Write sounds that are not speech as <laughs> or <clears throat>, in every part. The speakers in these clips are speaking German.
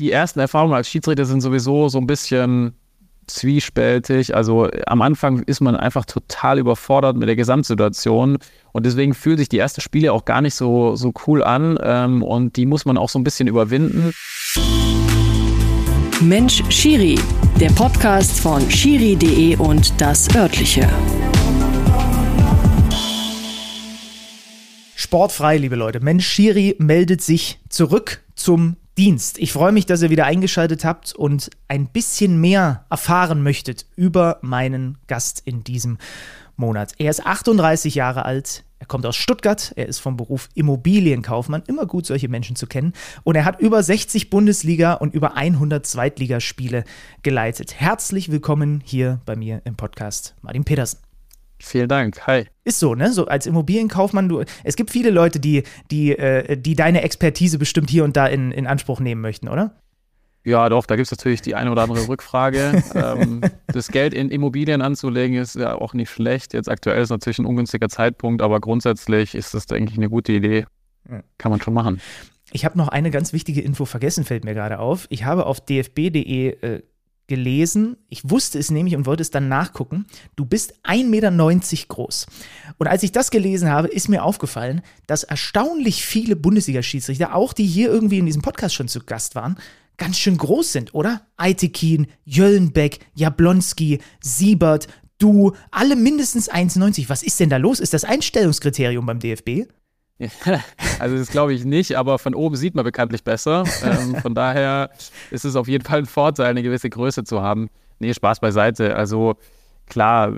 Die ersten Erfahrungen als Schiedsrichter sind sowieso so ein bisschen zwiespältig. Also am Anfang ist man einfach total überfordert mit der Gesamtsituation und deswegen fühlt sich die ersten Spiele auch gar nicht so, so cool an ähm, und die muss man auch so ein bisschen überwinden. Mensch Schiri, der Podcast von schiri.de und das örtliche. Sportfrei, liebe Leute. Mensch Schiri meldet sich zurück zum Dienst. Ich freue mich, dass ihr wieder eingeschaltet habt und ein bisschen mehr erfahren möchtet über meinen Gast in diesem Monat. Er ist 38 Jahre alt. Er kommt aus Stuttgart. Er ist vom Beruf Immobilienkaufmann. Immer gut, solche Menschen zu kennen. Und er hat über 60 Bundesliga und über 100 Zweitligaspiele geleitet. Herzlich willkommen hier bei mir im Podcast, Martin Petersen. Vielen Dank. Hi. Ist so, ne? So als Immobilienkaufmann, du, es gibt viele Leute, die, die, äh, die deine Expertise bestimmt hier und da in, in Anspruch nehmen möchten, oder? Ja, doch, da gibt es natürlich die eine oder andere <laughs> Rückfrage. ähm, das Geld in Immobilien anzulegen ist ja auch nicht schlecht. Jetzt aktuell ist natürlich ein ungünstiger Zeitpunkt, aber grundsätzlich ist das, denke ich, eine gute Idee. Kann man schon machen. Ich habe noch eine ganz wichtige Info vergessen, fällt mir gerade auf. Ich habe auf dfb.de äh, gelesen, ich wusste es nämlich und wollte es dann nachgucken, du bist 1,90 Meter groß. Und als ich das gelesen habe, ist mir aufgefallen, dass erstaunlich viele Bundesliga-Schiedsrichter, auch die hier irgendwie in diesem Podcast schon zu Gast waren, ganz schön groß sind, oder? Aitekin, Jöllenbeck, Jablonski, Siebert, du, alle mindestens 1,90. Was ist denn da los? Ist das Einstellungskriterium beim DFB? <laughs> also das glaube ich nicht, aber von oben sieht man bekanntlich besser. Ähm, <laughs> von daher ist es auf jeden Fall ein Vorteil, eine gewisse Größe zu haben. Nee, Spaß beiseite. Also klar,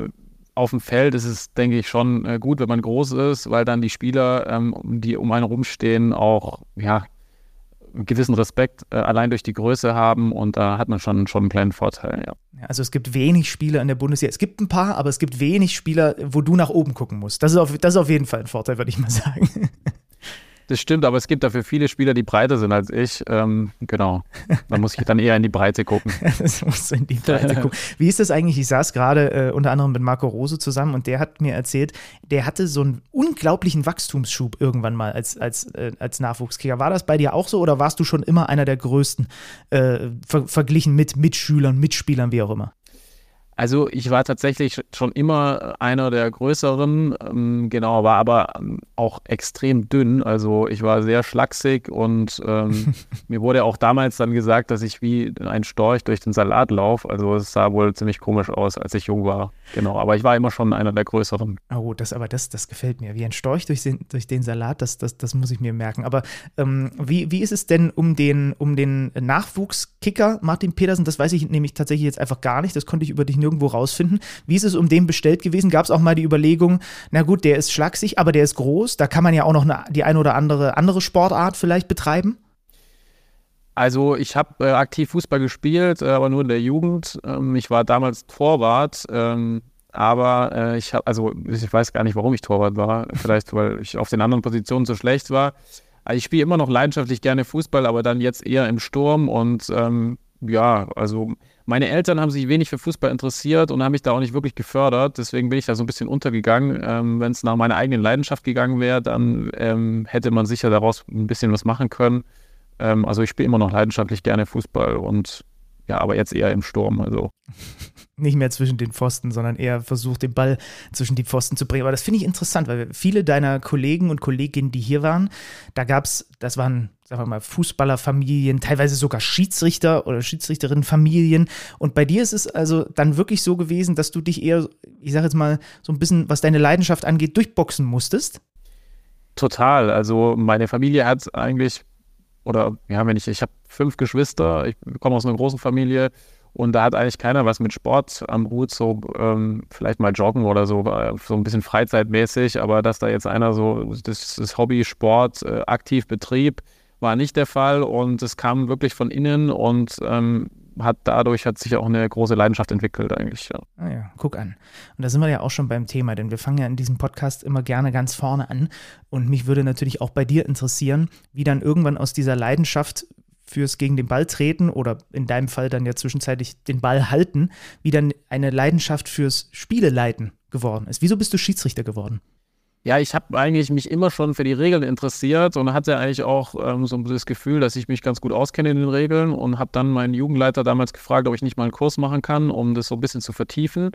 auf dem Feld ist es, denke ich, schon äh, gut, wenn man groß ist, weil dann die Spieler, ähm, die um einen rumstehen, auch ja, einen gewissen Respekt äh, allein durch die Größe haben und da hat man schon, schon einen kleinen Vorteil, ja. Also es gibt wenig Spieler in der Bundesliga. Es gibt ein paar, aber es gibt wenig Spieler, wo du nach oben gucken musst. Das ist auf, das ist auf jeden Fall ein Vorteil, würde ich mal sagen. <laughs> Das stimmt, aber es gibt dafür viele Spieler, die breiter sind als ich. Ähm, genau. Da muss ich dann eher in die Breite gucken. <laughs> das musst du in die Breite gucken. Wie ist das eigentlich? Ich saß gerade äh, unter anderem mit Marco Rose zusammen und der hat mir erzählt, der hatte so einen unglaublichen Wachstumsschub irgendwann mal als, als, äh, als Nachwuchskicker. War das bei dir auch so oder warst du schon immer einer der größten äh, ver verglichen mit Mitschülern, Mitspielern, wie auch immer? Also ich war tatsächlich schon immer einer der größeren, ähm, genau, war aber ähm, auch extrem dünn. Also ich war sehr schlaksig und ähm, <laughs> mir wurde auch damals dann gesagt, dass ich wie ein Storch durch den Salat laufe. Also es sah wohl ziemlich komisch aus, als ich jung war. Genau, aber ich war immer schon einer der größeren. Oh, das aber das, das gefällt mir. Wie ein Storch durch den, durch den Salat, das, das, das muss ich mir merken. Aber ähm, wie, wie ist es denn um den, um den Nachwuchskicker Martin Petersen? Das weiß ich nämlich tatsächlich jetzt einfach gar nicht. Das konnte ich über dich nirgendwo rausfinden. Wie ist es um den bestellt gewesen? Gab es auch mal die Überlegung, na gut, der ist schlaksig, aber der ist groß. Da kann man ja auch noch eine, die eine oder andere andere Sportart vielleicht betreiben. Also ich habe äh, aktiv Fußball gespielt, äh, aber nur in der Jugend. Ähm, ich war damals Torwart, ähm, aber äh, ich habe, also ich weiß gar nicht, warum ich Torwart war. Vielleicht, weil ich auf den anderen Positionen so schlecht war. Also ich spiele immer noch leidenschaftlich gerne Fußball, aber dann jetzt eher im Sturm und ähm, ja, also meine Eltern haben sich wenig für Fußball interessiert und haben mich da auch nicht wirklich gefördert. Deswegen bin ich da so ein bisschen untergegangen. Ähm, Wenn es nach meiner eigenen Leidenschaft gegangen wäre, dann ähm, hätte man sicher daraus ein bisschen was machen können. Ähm, also ich spiele immer noch leidenschaftlich gerne Fußball und ja, aber jetzt eher im Sturm. Also <laughs> nicht mehr zwischen den Pfosten, sondern eher versucht, den Ball zwischen die Pfosten zu bringen. Aber das finde ich interessant, weil viele deiner Kollegen und Kolleginnen, die hier waren, da gab es, das waren, sagen wir mal, Fußballerfamilien, teilweise sogar Schiedsrichter oder Schiedsrichterinnenfamilien. Und bei dir ist es also dann wirklich so gewesen, dass du dich eher, ich sage jetzt mal, so ein bisschen, was deine Leidenschaft angeht, durchboxen musstest? Total. Also meine Familie hat eigentlich, oder ja, wenn ich, ich habe fünf Geschwister, ich komme aus einer großen Familie und da hat eigentlich keiner was mit Sport am Hut, so ähm, vielleicht mal joggen oder so, so ein bisschen freizeitmäßig, aber dass da jetzt einer so das, das Hobby Sport äh, aktiv betrieb, war nicht der Fall und es kam wirklich von innen und ähm, hat dadurch hat sich auch eine große Leidenschaft entwickelt eigentlich. Ja. Ah ja, guck an. Und da sind wir ja auch schon beim Thema, denn wir fangen ja in diesem Podcast immer gerne ganz vorne an und mich würde natürlich auch bei dir interessieren, wie dann irgendwann aus dieser Leidenschaft fürs gegen den Ball treten oder in deinem Fall dann ja zwischenzeitlich den Ball halten, wie dann eine Leidenschaft fürs Spieleleiten geworden ist. Wieso bist du Schiedsrichter geworden? Ja, ich habe eigentlich mich immer schon für die Regeln interessiert und hatte eigentlich auch ähm, so das Gefühl, dass ich mich ganz gut auskenne in den Regeln und habe dann meinen Jugendleiter damals gefragt, ob ich nicht mal einen Kurs machen kann, um das so ein bisschen zu vertiefen.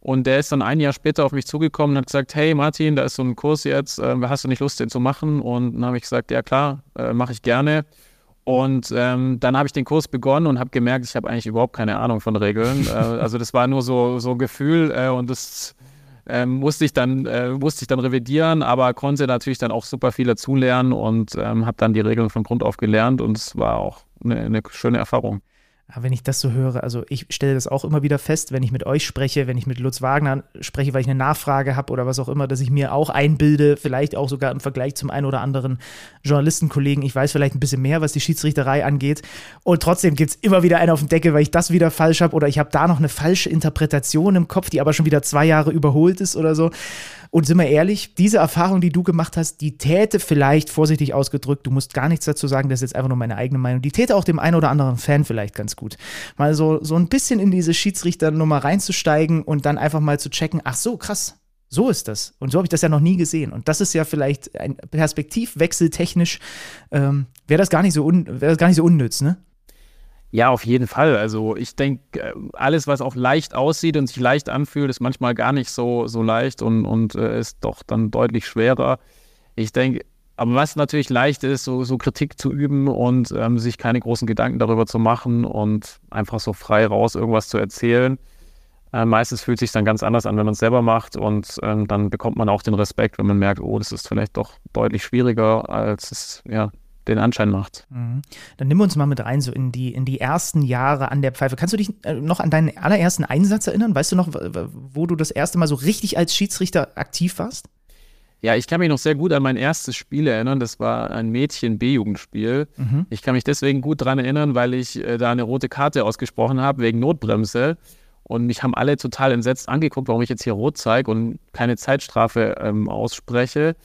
Und der ist dann ein Jahr später auf mich zugekommen und hat gesagt, hey Martin, da ist so ein Kurs jetzt, äh, hast du nicht Lust, den zu machen? Und dann habe ich gesagt, ja klar, äh, mache ich gerne. Und ähm, dann habe ich den Kurs begonnen und habe gemerkt, ich habe eigentlich überhaupt keine Ahnung von Regeln. äh, also das war nur so, so ein Gefühl äh, und das ähm, musste ich dann äh, musste ich dann revidieren, aber konnte natürlich dann auch super viel dazulernen und ähm, habe dann die Regeln von Grund auf gelernt und es war auch eine, eine schöne Erfahrung. Aber wenn ich das so höre, also ich stelle das auch immer wieder fest, wenn ich mit euch spreche, wenn ich mit Lutz Wagner spreche, weil ich eine Nachfrage habe oder was auch immer, dass ich mir auch einbilde, vielleicht auch sogar im Vergleich zum einen oder anderen Journalistenkollegen, ich weiß vielleicht ein bisschen mehr, was die Schiedsrichterei angeht. Und trotzdem gibt es immer wieder einen auf den Deckel, weil ich das wieder falsch habe oder ich habe da noch eine falsche Interpretation im Kopf, die aber schon wieder zwei Jahre überholt ist oder so. Und sind wir ehrlich, diese Erfahrung, die du gemacht hast, die täte vielleicht, vorsichtig ausgedrückt, du musst gar nichts dazu sagen, das ist jetzt einfach nur meine eigene Meinung, die täte auch dem einen oder anderen Fan vielleicht ganz gut. Mal so, so ein bisschen in diese Schiedsrichternummer reinzusteigen und dann einfach mal zu checken, ach so, krass, so ist das. Und so habe ich das ja noch nie gesehen. Und das ist ja vielleicht ein Perspektivwechsel technisch, ähm, wäre das gar nicht so das gar nicht so unnütz, ne? Ja, auf jeden Fall. Also ich denke, äh, alles, was auch leicht aussieht und sich leicht anfühlt, ist manchmal gar nicht so, so leicht und, und äh, ist doch dann deutlich schwerer. Ich denke, aber was natürlich leicht ist, so, so Kritik zu üben und ähm, sich keine großen Gedanken darüber zu machen und einfach so frei raus irgendwas zu erzählen. Äh, meistens fühlt sich dann ganz anders an, wenn man es selber macht und ähm, dann bekommt man auch den Respekt, wenn man merkt, oh, das ist vielleicht doch deutlich schwieriger, als es ja, den Anschein macht. Mhm. Dann nimm uns mal mit rein, so in die, in die ersten Jahre an der Pfeife. Kannst du dich äh, noch an deinen allerersten Einsatz erinnern? Weißt du noch, wo du das erste Mal so richtig als Schiedsrichter aktiv warst? Ja, ich kann mich noch sehr gut an mein erstes Spiel erinnern. Das war ein Mädchen-B-Jugendspiel. Mhm. Ich kann mich deswegen gut daran erinnern, weil ich äh, da eine rote Karte ausgesprochen habe wegen Notbremse. Und mich haben alle total entsetzt angeguckt, warum ich jetzt hier rot zeige und keine Zeitstrafe ähm, ausspreche.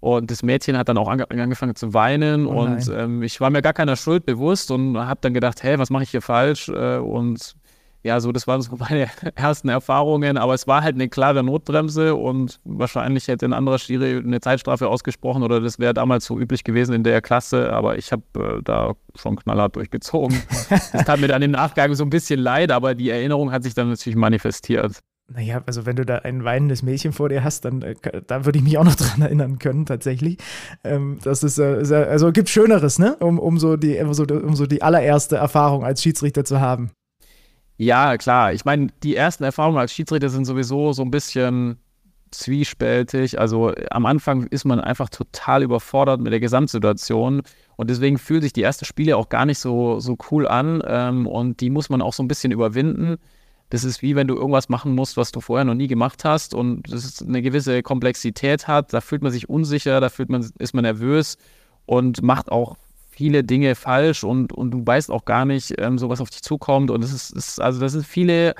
Und das Mädchen hat dann auch angefangen zu weinen oh und ähm, ich war mir gar keiner Schuld bewusst und habe dann gedacht, hey, was mache ich hier falsch? Äh, und ja, so, das waren so <laughs> meine ersten Erfahrungen, aber es war halt eine klare Notbremse und wahrscheinlich hätte ein anderer Schiri eine Zeitstrafe ausgesprochen oder das wäre damals so üblich gewesen in der Klasse, aber ich habe äh, da schon knallhart durchgezogen. <laughs> das tat mir dann im Nachgang so ein bisschen leid, aber die Erinnerung hat sich dann natürlich manifestiert. Naja, also wenn du da ein weinendes Mädchen vor dir hast, dann äh, da würde ich mich auch noch <laughs> dran erinnern können, tatsächlich. Ähm, das ist, äh, also gibt Schöneres, ne? Um, um, so die, um, so, um so die allererste Erfahrung als Schiedsrichter zu haben. Ja, klar. Ich meine, die ersten Erfahrungen als Schiedsrichter sind sowieso so ein bisschen zwiespältig. Also am Anfang ist man einfach total überfordert mit der Gesamtsituation und deswegen fühlen sich die ersten Spiele auch gar nicht so, so cool an ähm, und die muss man auch so ein bisschen überwinden. Das ist wie wenn du irgendwas machen musst, was du vorher noch nie gemacht hast und das eine gewisse Komplexität hat. Da fühlt man sich unsicher, da fühlt man, ist man nervös und macht auch viele Dinge falsch und, und du weißt auch gar nicht, ähm, so was auf dich zukommt. Und es ist, ist, also das sind viele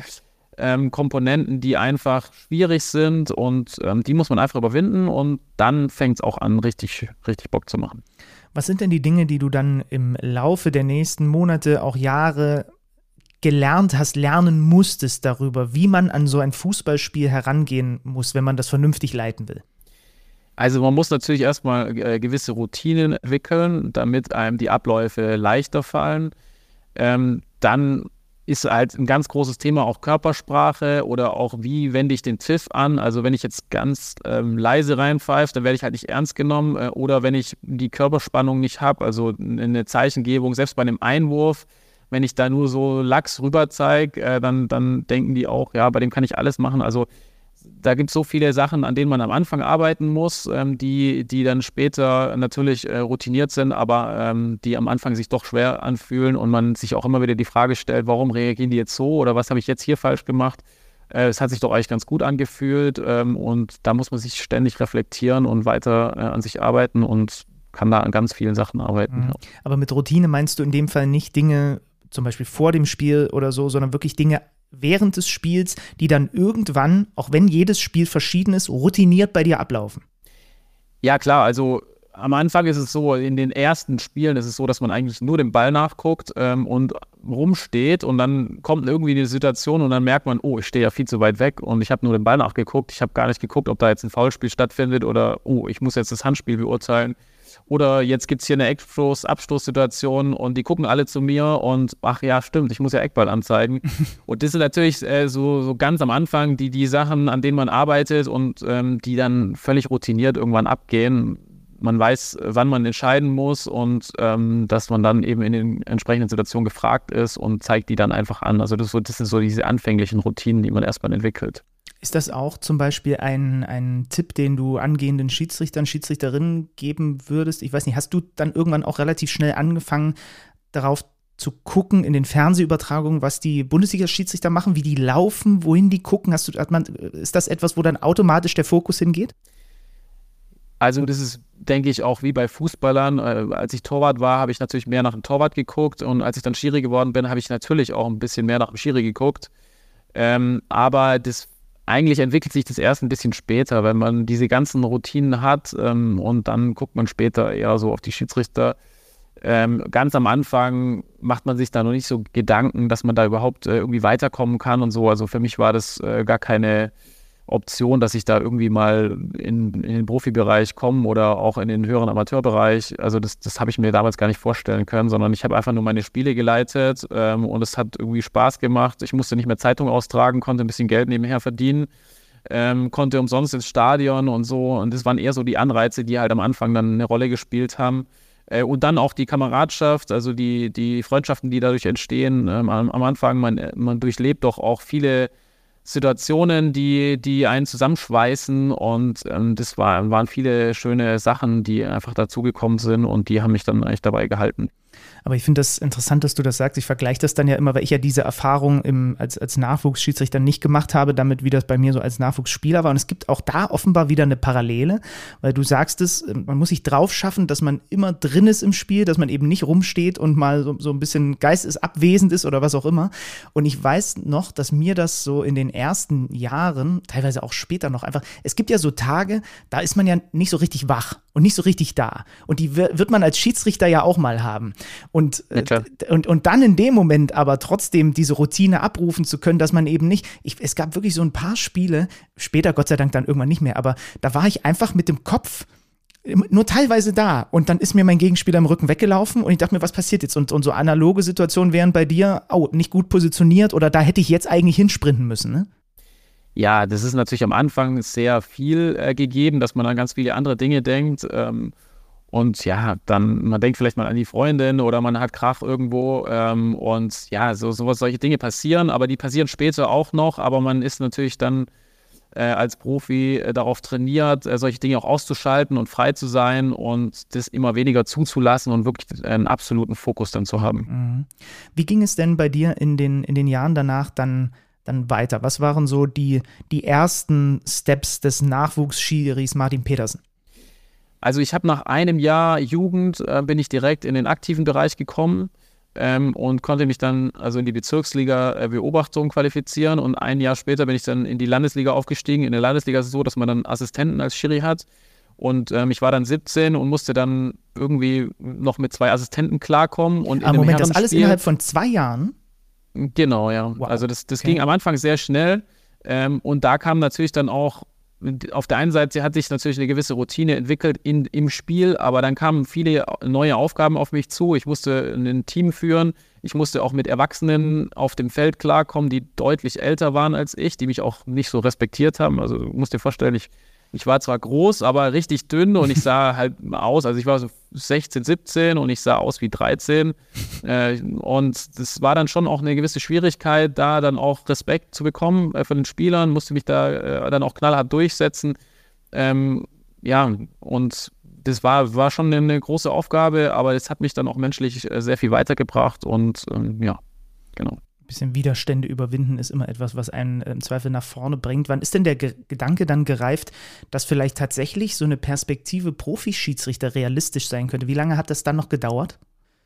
ähm, Komponenten, die einfach schwierig sind und ähm, die muss man einfach überwinden und dann fängt es auch an, richtig, richtig Bock zu machen. Was sind denn die Dinge, die du dann im Laufe der nächsten Monate, auch Jahre gelernt hast, lernen musstest darüber, wie man an so ein Fußballspiel herangehen muss, wenn man das vernünftig leiten will? Also man muss natürlich erstmal äh, gewisse Routinen entwickeln, damit einem die Abläufe leichter fallen. Ähm, dann ist halt ein ganz großes Thema auch Körpersprache oder auch wie wende ich den Pfiff an. Also wenn ich jetzt ganz ähm, leise reinpfeife, dann werde ich halt nicht ernst genommen. Äh, oder wenn ich die Körperspannung nicht habe, also eine Zeichengebung, selbst bei einem Einwurf, wenn ich da nur so Lachs rüber zeige, äh, dann, dann denken die auch, ja, bei dem kann ich alles machen. Also da gibt es so viele Sachen, an denen man am Anfang arbeiten muss, ähm, die, die dann später natürlich äh, routiniert sind, aber ähm, die am Anfang sich doch schwer anfühlen und man sich auch immer wieder die Frage stellt, warum reagieren die jetzt so oder was habe ich jetzt hier falsch gemacht? Äh, es hat sich doch eigentlich ganz gut angefühlt ähm, und da muss man sich ständig reflektieren und weiter äh, an sich arbeiten und kann da an ganz vielen Sachen arbeiten. Mhm. Ja. Aber mit Routine meinst du in dem Fall nicht Dinge, zum Beispiel vor dem Spiel oder so, sondern wirklich Dinge während des Spiels, die dann irgendwann, auch wenn jedes Spiel verschieden ist, routiniert bei dir ablaufen? Ja, klar, also am Anfang ist es so, in den ersten Spielen ist es so, dass man eigentlich nur dem Ball nachguckt ähm, und rumsteht und dann kommt irgendwie die Situation und dann merkt man, oh, ich stehe ja viel zu weit weg und ich habe nur den Ball nachgeguckt. Ich habe gar nicht geguckt, ob da jetzt ein Foulspiel stattfindet oder, oh, ich muss jetzt das Handspiel beurteilen. Oder jetzt gibt es hier eine Eckstoß, Abstoßsituation und die gucken alle zu mir und ach ja, stimmt, ich muss ja Eckball anzeigen. <laughs> und das sind natürlich äh, so, so ganz am Anfang die, die Sachen, an denen man arbeitet und ähm, die dann völlig routiniert irgendwann abgehen man weiß, wann man entscheiden muss und ähm, dass man dann eben in den entsprechenden Situationen gefragt ist und zeigt die dann einfach an. Also das, so, das sind so diese anfänglichen Routinen, die man erstmal entwickelt. Ist das auch zum Beispiel ein, ein Tipp, den du angehenden Schiedsrichtern, Schiedsrichterinnen geben würdest? Ich weiß nicht, hast du dann irgendwann auch relativ schnell angefangen, darauf zu gucken in den Fernsehübertragungen, was die Bundesliga-Schiedsrichter machen, wie die laufen, wohin die gucken? Hast du, hat man, ist das etwas, wo dann automatisch der Fokus hingeht? Also das ist, denke ich, auch wie bei Fußballern. Äh, als ich Torwart war, habe ich natürlich mehr nach dem Torwart geguckt und als ich dann Schiri geworden bin, habe ich natürlich auch ein bisschen mehr nach dem Schiri geguckt. Ähm, aber das eigentlich entwickelt sich das erst ein bisschen später, wenn man diese ganzen Routinen hat ähm, und dann guckt man später eher so auf die Schiedsrichter. Ähm, ganz am Anfang macht man sich da noch nicht so Gedanken, dass man da überhaupt äh, irgendwie weiterkommen kann und so. Also für mich war das äh, gar keine Option, dass ich da irgendwie mal in, in den Profibereich komme oder auch in den höheren Amateurbereich. Also das, das habe ich mir damals gar nicht vorstellen können, sondern ich habe einfach nur meine Spiele geleitet ähm, und es hat irgendwie Spaß gemacht. Ich musste nicht mehr Zeitung austragen, konnte ein bisschen Geld nebenher verdienen. Ähm, konnte umsonst ins Stadion und so. Und das waren eher so die Anreize, die halt am Anfang dann eine Rolle gespielt haben. Äh, und dann auch die Kameradschaft, also die, die Freundschaften, die dadurch entstehen. Ähm, am, am, Anfang, man, man durchlebt doch auch viele Situationen, die, die einen zusammenschweißen und ähm, das war, waren viele schöne Sachen, die einfach dazugekommen sind und die haben mich dann eigentlich dabei gehalten. Aber ich finde das interessant, dass du das sagst. Ich vergleiche das dann ja immer, weil ich ja diese Erfahrung im, als, als Nachwuchsschiedsrichter nicht gemacht habe, damit wie das bei mir so als Nachwuchsspieler war. Und es gibt auch da offenbar wieder eine Parallele, weil du sagst es, man muss sich drauf schaffen, dass man immer drin ist im Spiel, dass man eben nicht rumsteht und mal so, so ein bisschen geistesabwesend ist oder was auch immer. Und ich weiß noch, dass mir das so in den ersten Jahren, teilweise auch später noch einfach, es gibt ja so Tage, da ist man ja nicht so richtig wach und nicht so richtig da. Und die wird man als Schiedsrichter ja auch mal haben. Und, äh, ja, und, und dann in dem Moment aber trotzdem diese Routine abrufen zu können, dass man eben nicht, ich, es gab wirklich so ein paar Spiele, später Gott sei Dank dann irgendwann nicht mehr, aber da war ich einfach mit dem Kopf nur teilweise da und dann ist mir mein Gegenspieler im Rücken weggelaufen und ich dachte mir, was passiert jetzt? Und, und so analoge Situationen wären bei dir, oh, nicht gut positioniert oder da hätte ich jetzt eigentlich hinsprinten müssen, ne? Ja, das ist natürlich am Anfang sehr viel äh, gegeben, dass man an ganz viele andere Dinge denkt. Ähm, und ja, dann, man denkt vielleicht mal an die Freundin oder man hat Krach irgendwo. Ähm, und ja, so, sowas, solche Dinge passieren, aber die passieren später auch noch. Aber man ist natürlich dann äh, als Profi äh, darauf trainiert, äh, solche Dinge auch auszuschalten und frei zu sein und das immer weniger zuzulassen und wirklich einen absoluten Fokus dann zu haben. Mhm. Wie ging es denn bei dir in den, in den Jahren danach dann? dann weiter? Was waren so die, die ersten Steps des Nachwuchsschiris Martin Petersen? Also ich habe nach einem Jahr Jugend äh, bin ich direkt in den aktiven Bereich gekommen ähm, und konnte mich dann also in die Bezirksliga äh, Beobachtung qualifizieren und ein Jahr später bin ich dann in die Landesliga aufgestiegen. In der Landesliga ist es so, dass man dann Assistenten als Schiri hat und ähm, ich war dann 17 und musste dann irgendwie noch mit zwei Assistenten klarkommen. Und Aber Moment, das alles innerhalb von zwei Jahren? Genau, ja. Wow. Also das, das okay. ging am Anfang sehr schnell ähm, und da kam natürlich dann auch auf der einen Seite hat sich natürlich eine gewisse Routine entwickelt in, im Spiel, aber dann kamen viele neue Aufgaben auf mich zu. Ich musste ein Team führen. Ich musste auch mit Erwachsenen auf dem Feld klarkommen, die deutlich älter waren als ich, die mich auch nicht so respektiert haben. Also du musst dir vorstellen, ich ich war zwar groß, aber richtig dünn und ich sah <laughs> halt aus, also ich war so 16, 17 und ich sah aus wie 13. Äh, und das war dann schon auch eine gewisse Schwierigkeit, da dann auch Respekt zu bekommen äh, von den Spielern, musste mich da äh, dann auch knallhart durchsetzen. Ähm, ja, und das war, war schon eine große Aufgabe, aber es hat mich dann auch menschlich äh, sehr viel weitergebracht und ähm, ja, genau bisschen Widerstände überwinden ist immer etwas, was einen äh, im Zweifel nach vorne bringt. Wann ist denn der Ge Gedanke dann gereift, dass vielleicht tatsächlich so eine Perspektive Profischiedsrichter realistisch sein könnte? Wie lange hat das dann noch gedauert?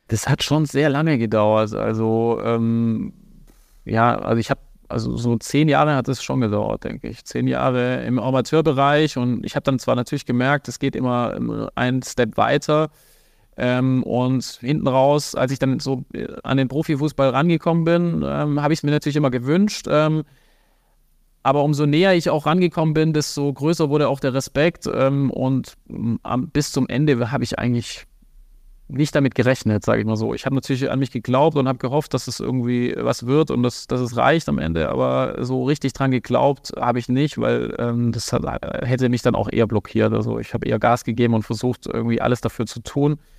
Das hat schon sehr lange gedauert. Also ähm, ja, also ich habe also so zehn Jahre hat es schon gedauert, denke ich. Zehn Jahre im Amateurbereich und ich habe dann zwar natürlich gemerkt, es geht immer einen Step weiter. Ähm, und hinten raus, als ich dann so äh, an den Profifußball rangekommen bin, ähm, habe ich es mir natürlich immer gewünscht. Ähm, aber umso näher ich auch rangekommen bin, desto größer wurde auch der Respekt. Ähm, und ähm, bis zum Ende habe ich eigentlich nicht damit gerechnet, sage ich mal so. Ich habe natürlich an mich geglaubt und habe gehofft, dass es irgendwie was wird und dass, dass es reicht am Ende. Aber so richtig dran geglaubt habe ich nicht, weil ähm, das hat, hätte mich dann auch eher blockiert. Also ich habe eher Gas gegeben und versucht, irgendwie alles dafür zu tun, äh,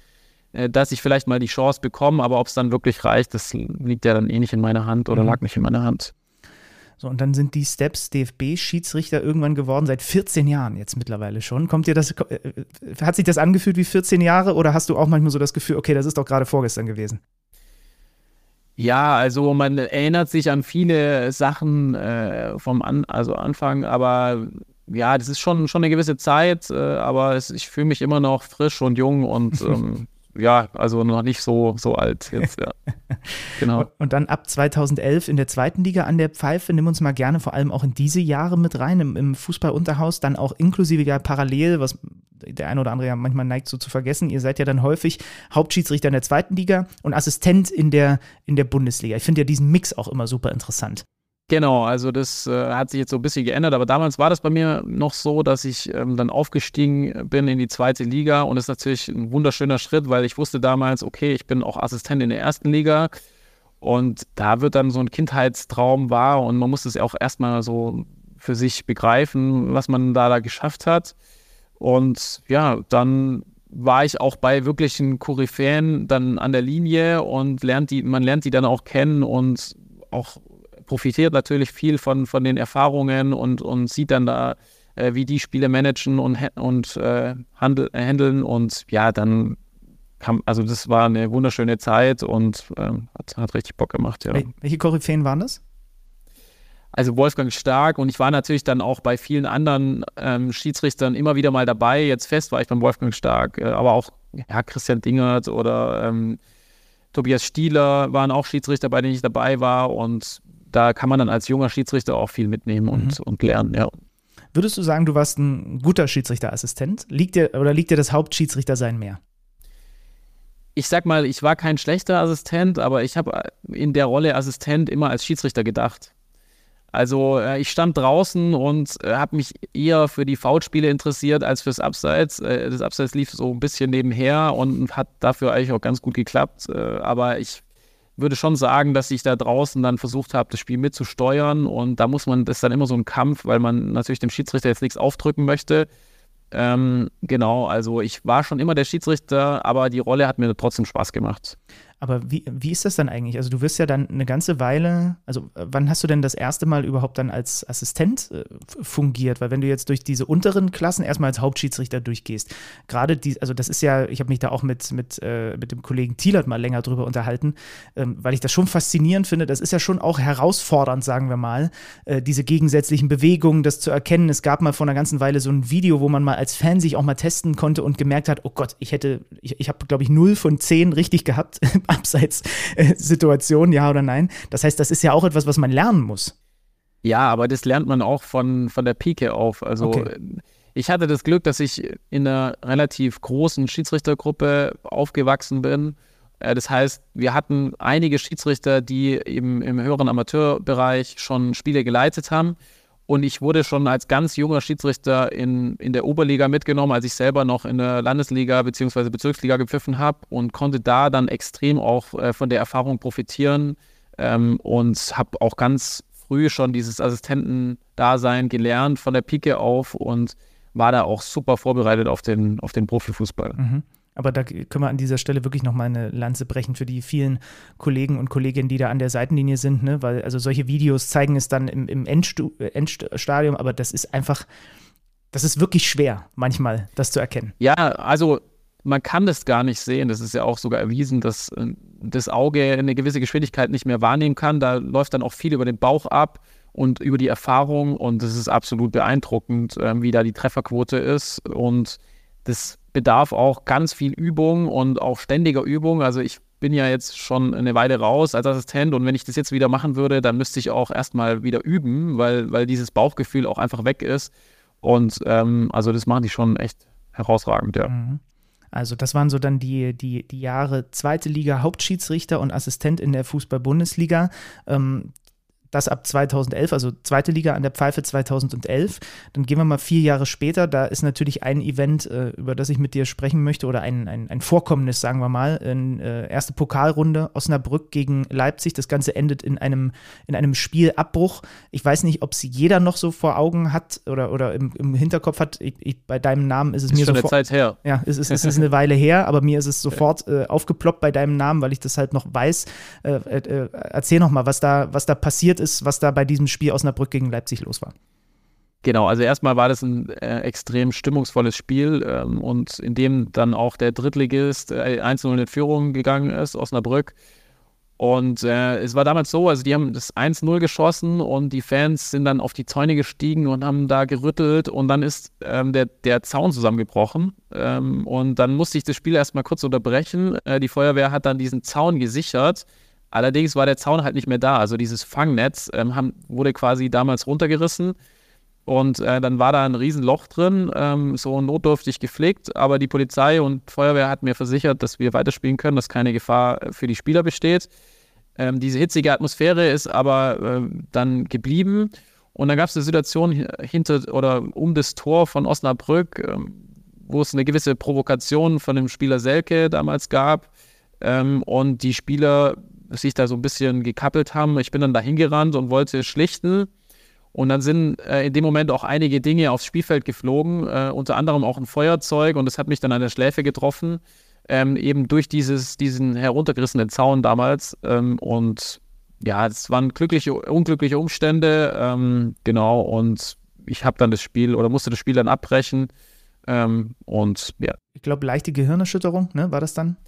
dass ich vielleicht mal die Chance bekomme. Aber ob es dann wirklich reicht, das liegt ja dann eh nicht in meiner Hand oder mhm. lag nicht in meiner Hand. So, und dann sind die Steps DFB-Schiedsrichter irgendwann geworden, seit 14 Jahren jetzt mittlerweile schon. Kommt dir das, äh, hat sich das angefühlt wie 14 Jahre oder hast du auch manchmal so das Gefühl, okay, das ist doch gerade vorgestern gewesen? Ja, also man erinnert sich an viele Sachen äh, vom an, also Anfang, aber ja, das ist schon, schon eine gewisse Zeit, äh, aber es, ich fühle mich immer noch frisch und jung und <laughs> ähm, ja, also noch nicht so, so alt jetzt, ja. <laughs> Genau. Und dann ab 2011 in der zweiten Liga an der Pfeife. Nimm uns mal gerne vor allem auch in diese Jahre mit rein, im, im Fußballunterhaus, dann auch inklusive ja parallel, was der eine oder andere ja manchmal neigt so zu vergessen. Ihr seid ja dann häufig Hauptschiedsrichter in der zweiten Liga und Assistent in der, in der Bundesliga. Ich finde ja diesen Mix auch immer super interessant. Genau, also das äh, hat sich jetzt so ein bisschen geändert, aber damals war das bei mir noch so, dass ich ähm, dann aufgestiegen bin in die zweite Liga und das ist natürlich ein wunderschöner Schritt, weil ich wusste damals, okay, ich bin auch Assistent in der ersten Liga und da wird dann so ein Kindheitstraum wahr und man muss es ja auch erstmal so für sich begreifen, was man da, da geschafft hat. Und ja, dann war ich auch bei wirklichen Koryphäen dann an der Linie und lernt die, man lernt die dann auch kennen und auch profitiert natürlich viel von, von den Erfahrungen und, und sieht dann da, äh, wie die Spiele managen und, und äh, handel, äh, handeln. Und ja, dann kam, also das war eine wunderschöne Zeit und äh, hat, hat richtig Bock gemacht, ja. Welche Koryphäen waren das? Also Wolfgang Stark und ich war natürlich dann auch bei vielen anderen ähm, Schiedsrichtern immer wieder mal dabei. Jetzt fest war ich beim Wolfgang Stark, äh, aber auch ja, Christian Dingert oder ähm, Tobias Stieler waren auch Schiedsrichter, bei denen ich dabei war und da kann man dann als junger Schiedsrichter auch viel mitnehmen und, mhm. und lernen, ja. Würdest du sagen, du warst ein guter Schiedsrichterassistent? Liegt dir oder liegt dir das Hauptschiedsrichtersein mehr? Ich sag mal, ich war kein schlechter Assistent, aber ich habe in der Rolle Assistent immer als Schiedsrichter gedacht. Also äh, ich stand draußen und äh, habe mich eher für die Foulspiele interessiert als fürs Abseits. Äh, das Abseits lief so ein bisschen nebenher und hat dafür eigentlich auch ganz gut geklappt. Aber ich würde schon sagen, dass ich da draußen dann versucht habe, das Spiel mitzusteuern. Und da muss man, das ist dann immer so ein Kampf, weil man natürlich dem Schiedsrichter jetzt nichts aufdrücken möchte. Ähm, genau, also ich war schon immer der Schiedsrichter, aber die Rolle hat mir trotzdem Spaß gemacht. Aber wie, wie ist das dann eigentlich? Also du wirst ja dann eine ganze Weile, also äh, wann hast du denn das erste Mal überhaupt dann als Assistent äh, fungiert? Weil wenn du jetzt durch diese unteren Klassen erstmal als Hauptschiedsrichter durchgehst, gerade die, also das ist ja, ich habe mich da auch mit, mit, äh, mit dem Kollegen Thielert mal länger drüber unterhalten, ähm, weil ich das schon faszinierend finde. Das ist ja schon auch herausfordernd, sagen wir mal, äh, diese gegensätzlichen Bewegungen, das zu erkennen. Es gab mal vor einer ganzen Weile so ein Video, wo man mal als Fan sich auch mal testen konnte und gemerkt hat, oh Gott, ich hätte, ich, ich habe, glaube ich, 0 von 10 richtig gehabt <laughs> Abseitssituation, ja oder nein. Das heißt, das ist ja auch etwas, was man lernen muss. Ja, aber das lernt man auch von, von der Pike auf. Also okay. ich hatte das Glück, dass ich in einer relativ großen Schiedsrichtergruppe aufgewachsen bin. Äh, das heißt, wir hatten einige Schiedsrichter, die eben im höheren Amateurbereich schon Spiele geleitet haben. Und ich wurde schon als ganz junger Schiedsrichter in, in der Oberliga mitgenommen, als ich selber noch in der Landesliga bzw. Bezirksliga gepfiffen habe und konnte da dann extrem auch äh, von der Erfahrung profitieren ähm, und habe auch ganz früh schon dieses Assistentendasein gelernt von der Pike auf und war da auch super vorbereitet auf den, auf den Profifußball. Mhm. Aber da können wir an dieser Stelle wirklich nochmal eine Lanze brechen für die vielen Kollegen und Kolleginnen, die da an der Seitenlinie sind, ne? weil also solche Videos zeigen es dann im, im Endstadium, aber das ist einfach, das ist wirklich schwer manchmal, das zu erkennen. Ja, also man kann das gar nicht sehen. Das ist ja auch sogar erwiesen, dass äh, das Auge eine gewisse Geschwindigkeit nicht mehr wahrnehmen kann. Da läuft dann auch viel über den Bauch ab und über die Erfahrung und das ist absolut beeindruckend, äh, wie da die Trefferquote ist und das bedarf auch ganz viel Übung und auch ständiger Übung. Also ich bin ja jetzt schon eine Weile raus als Assistent und wenn ich das jetzt wieder machen würde, dann müsste ich auch erstmal wieder üben, weil, weil dieses Bauchgefühl auch einfach weg ist. Und ähm, also das machen die schon echt herausragend, ja. Mhm. Also das waren so dann die, die, die Jahre zweite Liga Hauptschiedsrichter und Assistent in der Fußball-Bundesliga. Ähm, das ab 2011, also zweite Liga an der Pfeife 2011. Dann gehen wir mal vier Jahre später. Da ist natürlich ein Event, äh, über das ich mit dir sprechen möchte, oder ein, ein, ein Vorkommnis, sagen wir mal. In, äh, erste Pokalrunde Osnabrück gegen Leipzig. Das Ganze endet in einem, in einem Spielabbruch. Ich weiß nicht, ob es jeder noch so vor Augen hat oder, oder im, im Hinterkopf hat. Ich, ich, bei deinem Namen ist es ist mir schon sofort. eine Zeit her. Ja, es ist, es ist <laughs> eine Weile her, aber mir ist es sofort äh, aufgeploppt bei deinem Namen, weil ich das halt noch weiß. Äh, äh, erzähl noch mal, was da, was da passiert ist ist, was da bei diesem Spiel Osnabrück gegen Leipzig los war. Genau, also erstmal war das ein äh, extrem stimmungsvolles Spiel ähm, und in dem dann auch der Drittligist äh, 1-0 in Führung gegangen ist, Osnabrück. Und äh, es war damals so, also die haben das 1-0 geschossen und die Fans sind dann auf die Zäune gestiegen und haben da gerüttelt und dann ist ähm, der, der Zaun zusammengebrochen. Ähm, und dann musste ich das Spiel erstmal kurz unterbrechen. Äh, die Feuerwehr hat dann diesen Zaun gesichert Allerdings war der Zaun halt nicht mehr da. Also dieses Fangnetz ähm, haben, wurde quasi damals runtergerissen. Und äh, dann war da ein Riesenloch drin, ähm, so notdürftig gepflegt. Aber die Polizei und Feuerwehr hat mir versichert, dass wir weiterspielen können, dass keine Gefahr äh, für die Spieler besteht. Ähm, diese hitzige Atmosphäre ist aber äh, dann geblieben. Und dann gab es eine Situation hinter oder um das Tor von Osnabrück, ähm, wo es eine gewisse Provokation von dem Spieler Selke damals gab. Ähm, und die Spieler sich da so ein bisschen gekappelt haben. Ich bin dann da hingerannt und wollte schlichten. Und dann sind äh, in dem Moment auch einige Dinge aufs Spielfeld geflogen, äh, unter anderem auch ein Feuerzeug und das hat mich dann an der Schläfe getroffen, ähm, eben durch dieses, diesen heruntergerissenen Zaun damals. Ähm, und ja, es waren glückliche, unglückliche Umstände, ähm, genau. Und ich habe dann das Spiel oder musste das Spiel dann abbrechen. Ähm, und ja. Ich glaube, leichte Gehirnerschütterung, ne, war das dann?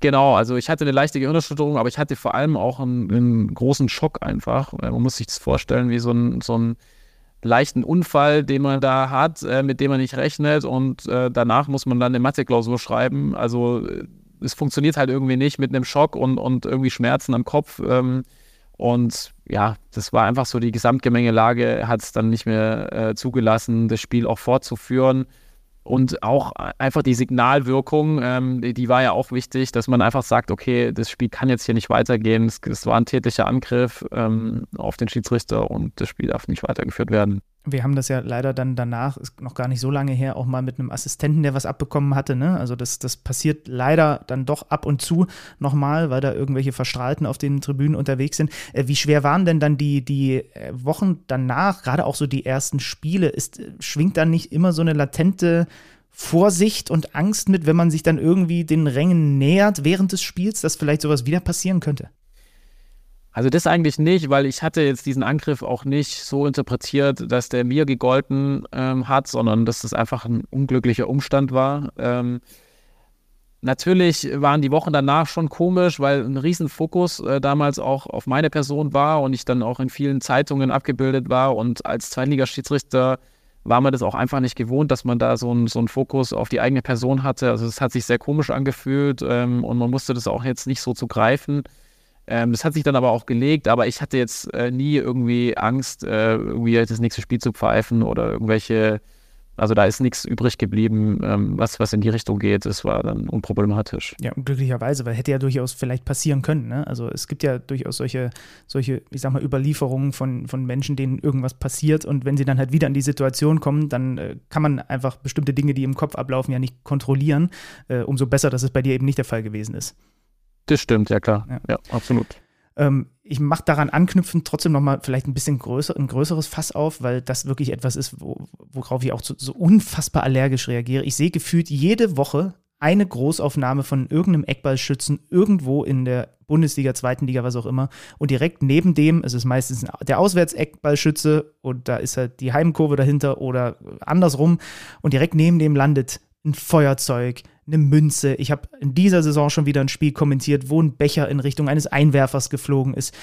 Genau, also ich hatte eine leichte Gehirnerschütterung, aber ich hatte vor allem auch einen, einen großen Schock einfach. Man muss sich das vorstellen wie so ein, so ein leichten Unfall, den man da hat, äh, mit dem man nicht rechnet und äh, danach muss man dann eine Mathe-Klausur schreiben. Also äh, es funktioniert halt irgendwie nicht mit einem Schock und, und irgendwie Schmerzen am Kopf. Ähm, und ja, das war einfach so die Gesamtgemengelage, hat es dann nicht mehr äh, zugelassen, das Spiel auch fortzuführen. Und auch einfach die Signalwirkung, ähm, die, die, war ja auch wichtig, dass man einfach sagt, okay, das Spiel kann jetzt hier nicht weitergehen. Es, es war ein tätlicher Angriff ähm, auf den Schiedsrichter und das Spiel darf nicht weitergeführt werden. Wir haben das ja leider dann danach, ist noch gar nicht so lange her, auch mal mit einem Assistenten, der was abbekommen hatte. Ne? Also das, das passiert leider dann doch ab und zu nochmal, weil da irgendwelche Verstrahlten auf den Tribünen unterwegs sind. Äh, wie schwer waren denn dann die, die äh, Wochen danach, gerade auch so die ersten Spiele? Ist, schwingt dann nicht immer so eine latente Vorsicht und Angst mit, wenn man sich dann irgendwie den Rängen nähert während des Spiels, dass vielleicht sowas wieder passieren könnte? Also das eigentlich nicht, weil ich hatte jetzt diesen Angriff auch nicht so interpretiert, dass der mir gegolten ähm, hat, sondern dass das einfach ein unglücklicher Umstand war. Ähm, natürlich waren die Wochen danach schon komisch, weil ein Riesenfokus äh, damals auch auf meine Person war und ich dann auch in vielen Zeitungen abgebildet war und als Zweitligaschiedsrichter war man das auch einfach nicht gewohnt, dass man da so einen so Fokus auf die eigene Person hatte. Also es hat sich sehr komisch angefühlt ähm, und man musste das auch jetzt nicht so zu greifen. Ähm, das hat sich dann aber auch gelegt, aber ich hatte jetzt äh, nie irgendwie Angst, äh, irgendwie das nächste Spiel zu pfeifen oder irgendwelche, also da ist nichts übrig geblieben, ähm, was, was in die Richtung geht. Das war dann unproblematisch. Ja, glücklicherweise, weil hätte ja durchaus vielleicht passieren können. Ne? Also es gibt ja durchaus solche, solche, ich sag mal, Überlieferungen von, von Menschen, denen irgendwas passiert und wenn sie dann halt wieder in die Situation kommen, dann äh, kann man einfach bestimmte Dinge, die im Kopf ablaufen, ja nicht kontrollieren. Äh, umso besser, dass es bei dir eben nicht der Fall gewesen ist. Das stimmt, ja klar. Ja, ja absolut. Ähm, ich mache daran anknüpfend trotzdem nochmal vielleicht ein bisschen größer, ein größeres Fass auf, weil das wirklich etwas ist, wo, worauf ich auch so, so unfassbar allergisch reagiere. Ich sehe gefühlt jede Woche eine Großaufnahme von irgendeinem Eckballschützen irgendwo in der Bundesliga, zweiten Liga, was auch immer. Und direkt neben dem ist es meistens der Auswärtseckballschütze und da ist halt die Heimkurve dahinter oder andersrum. Und direkt neben dem landet ein Feuerzeug, eine Münze. Ich habe in dieser Saison schon wieder ein Spiel kommentiert, wo ein Becher in Richtung eines Einwerfers geflogen ist.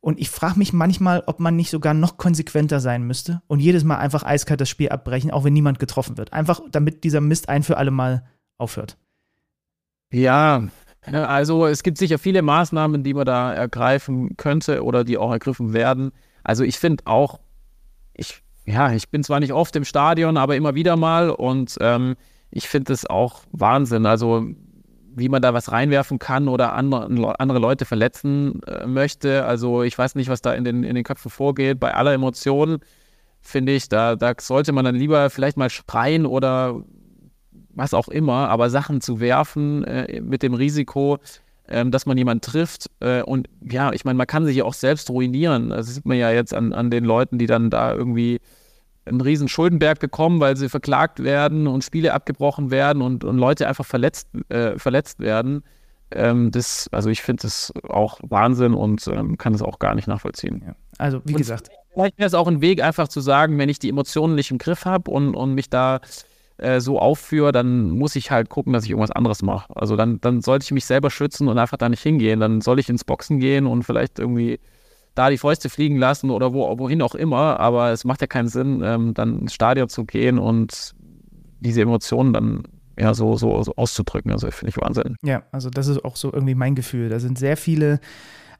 Und ich frage mich manchmal, ob man nicht sogar noch konsequenter sein müsste und jedes Mal einfach eiskalt das Spiel abbrechen, auch wenn niemand getroffen wird. Einfach damit dieser Mist ein für alle Mal aufhört. Ja, Also es gibt sicher viele Maßnahmen, die man da ergreifen könnte oder die auch ergriffen werden. Also ich finde auch, ich, ja, ich bin zwar nicht oft im Stadion, aber immer wieder mal und ähm, ich finde es auch Wahnsinn. Also wie man da was reinwerfen kann oder andere, Leute verletzen äh, möchte. Also ich weiß nicht, was da in den, in den Köpfen vorgeht. Bei aller Emotionen finde ich, da, da sollte man dann lieber vielleicht mal schreien oder was auch immer, aber Sachen zu werfen äh, mit dem Risiko, ähm, dass man jemanden trifft. Äh, und ja, ich meine, man kann sich ja auch selbst ruinieren. Das sieht man ja jetzt an, an den Leuten, die dann da irgendwie einen riesen Schuldenberg bekommen, weil sie verklagt werden und Spiele abgebrochen werden und, und Leute einfach verletzt, äh, verletzt werden. Ähm, das, also ich finde das auch Wahnsinn und ähm, kann es auch gar nicht nachvollziehen. Ja. Also wie und gesagt. Vielleicht wäre es auch ein Weg, einfach zu sagen, wenn ich die Emotionen nicht im Griff habe und, und mich da äh, so aufführe, dann muss ich halt gucken, dass ich irgendwas anderes mache. Also dann, dann sollte ich mich selber schützen und einfach da nicht hingehen. Dann soll ich ins Boxen gehen und vielleicht irgendwie da die Fäuste fliegen lassen oder wo, wohin auch immer. Aber es macht ja keinen Sinn, ähm, dann ins Stadion zu gehen und diese Emotionen dann ja so, so, so auszudrücken. Also finde ich Wahnsinn. Ja, also das ist auch so irgendwie mein Gefühl. Da sind sehr viele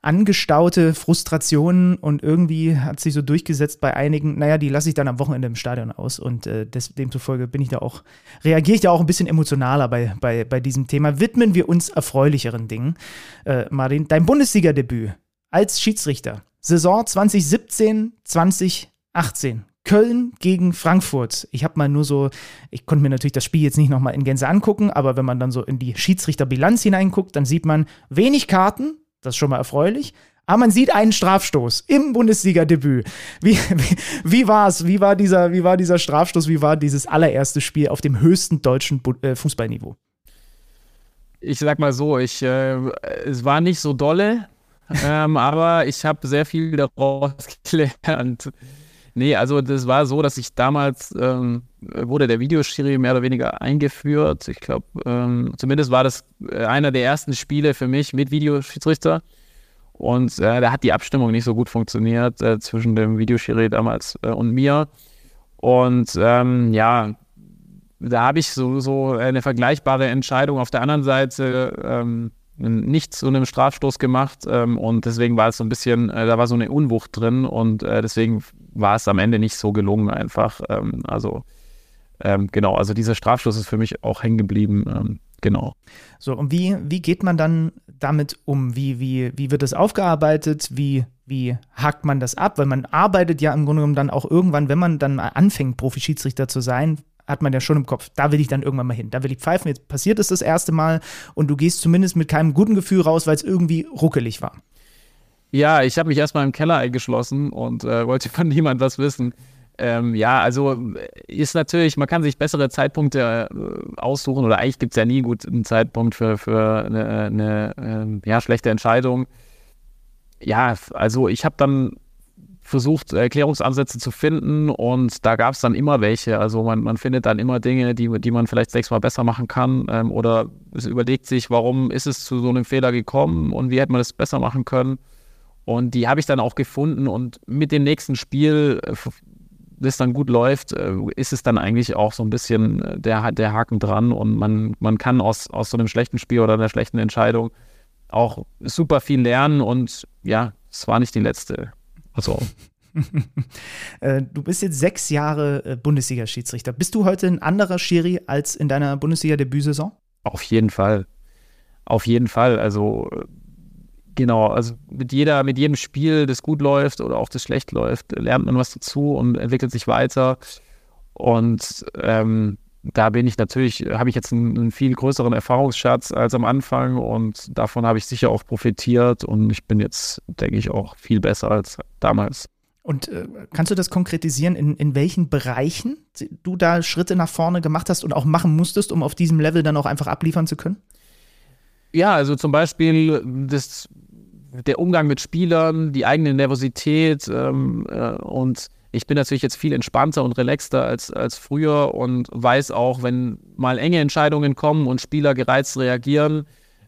angestaute Frustrationen und irgendwie hat sich so durchgesetzt bei einigen, naja, die lasse ich dann am Wochenende im Stadion aus und äh, des, demzufolge bin ich da auch, reagiere ich da auch ein bisschen emotionaler bei, bei, bei diesem Thema. Widmen wir uns erfreulicheren Dingen. Äh, Martin, dein Bundesliga-Debüt als Schiedsrichter, Saison 2017, 2018. Köln gegen Frankfurt. Ich habe mal nur so, ich konnte mir natürlich das Spiel jetzt nicht nochmal in Gänze angucken, aber wenn man dann so in die Schiedsrichterbilanz hineinguckt, dann sieht man wenig Karten, das ist schon mal erfreulich. Aber man sieht einen Strafstoß im Bundesliga-Debüt. Wie, wie, wie war es? Wie war, dieser, wie war dieser Strafstoß? Wie war dieses allererste Spiel auf dem höchsten deutschen äh, Fußballniveau? Ich sag mal so, ich, äh, es war nicht so dolle, ähm, aber ich habe sehr viel daraus gelernt. Nee, also das war so, dass ich damals ähm, wurde der Videoschiri mehr oder weniger eingeführt. Ich glaube, ähm, zumindest war das äh, einer der ersten Spiele für mich mit Videoschiedsrichter. Und äh, da hat die Abstimmung nicht so gut funktioniert äh, zwischen dem Videoschiri damals äh, und mir. Und ähm, ja, da habe ich so, so eine vergleichbare Entscheidung auf der anderen Seite ähm, nicht zu einem Strafstoß gemacht ähm, und deswegen war es so ein bisschen, äh, da war so eine Unwucht drin und äh, deswegen war es am Ende nicht so gelungen einfach. Ähm, also ähm, genau, also dieser Strafstoß ist für mich auch hängen geblieben. Ähm, genau. So, und wie, wie geht man dann damit um? Wie, wie, wie wird das aufgearbeitet? Wie, wie hakt man das ab? Weil man arbeitet ja im Grunde genommen dann auch irgendwann, wenn man dann anfängt, Profi-Schiedsrichter zu sein, hat man ja schon im Kopf, da will ich dann irgendwann mal hin, da will ich pfeifen, jetzt passiert es das erste Mal und du gehst zumindest mit keinem guten Gefühl raus, weil es irgendwie ruckelig war. Ja, ich habe mich erstmal im Keller eingeschlossen und äh, wollte von <laughs> niemand was wissen. Ähm, ja, also äh, ist natürlich, man kann sich bessere Zeitpunkte äh, aussuchen oder eigentlich gibt es ja nie gut einen Zeitpunkt für, für eine, eine äh, ja, schlechte Entscheidung. Ja, also ich habe dann versucht, Erklärungsansätze zu finden und da gab es dann immer welche. Also man, man findet dann immer Dinge, die, die man vielleicht sechsmal besser machen kann ähm, oder es überlegt sich, warum ist es zu so einem Fehler gekommen und wie hätte man das besser machen können. Und die habe ich dann auch gefunden und mit dem nächsten Spiel, äh, das dann gut läuft, äh, ist es dann eigentlich auch so ein bisschen äh, der, der Haken dran und man, man kann aus, aus so einem schlechten Spiel oder einer schlechten Entscheidung auch super viel lernen und ja, es war nicht die letzte. Also. <laughs> Äh, du bist jetzt sechs Jahre äh, Bundesliga-Schiedsrichter. Bist du heute ein anderer Schiri als in deiner Bundesliga-Debütsaison? Auf jeden Fall. Auf jeden Fall. Also, genau. Also, mit, jeder, mit jedem Spiel, das gut läuft oder auch das schlecht läuft, lernt man was dazu und entwickelt sich weiter. Und ähm, da bin ich natürlich, habe ich jetzt einen, einen, viel größeren Erfahrungsschatz als am Anfang und davon habe ich sicher auch profitiert und ich bin jetzt, denke ich, auch viel besser als damals. Und äh, kannst du das konkretisieren, in, in welchen Bereichen du da Schritte nach vorne gemacht hast und auch machen musstest, um auf diesem Level dann auch einfach abliefern zu können? Ja, also zum Beispiel das, der Umgang mit Spielern, die eigene Nervosität ähm, äh, und ich bin natürlich jetzt viel entspannter und relaxter als, als früher und weiß auch, wenn mal enge Entscheidungen kommen und Spieler gereizt reagieren,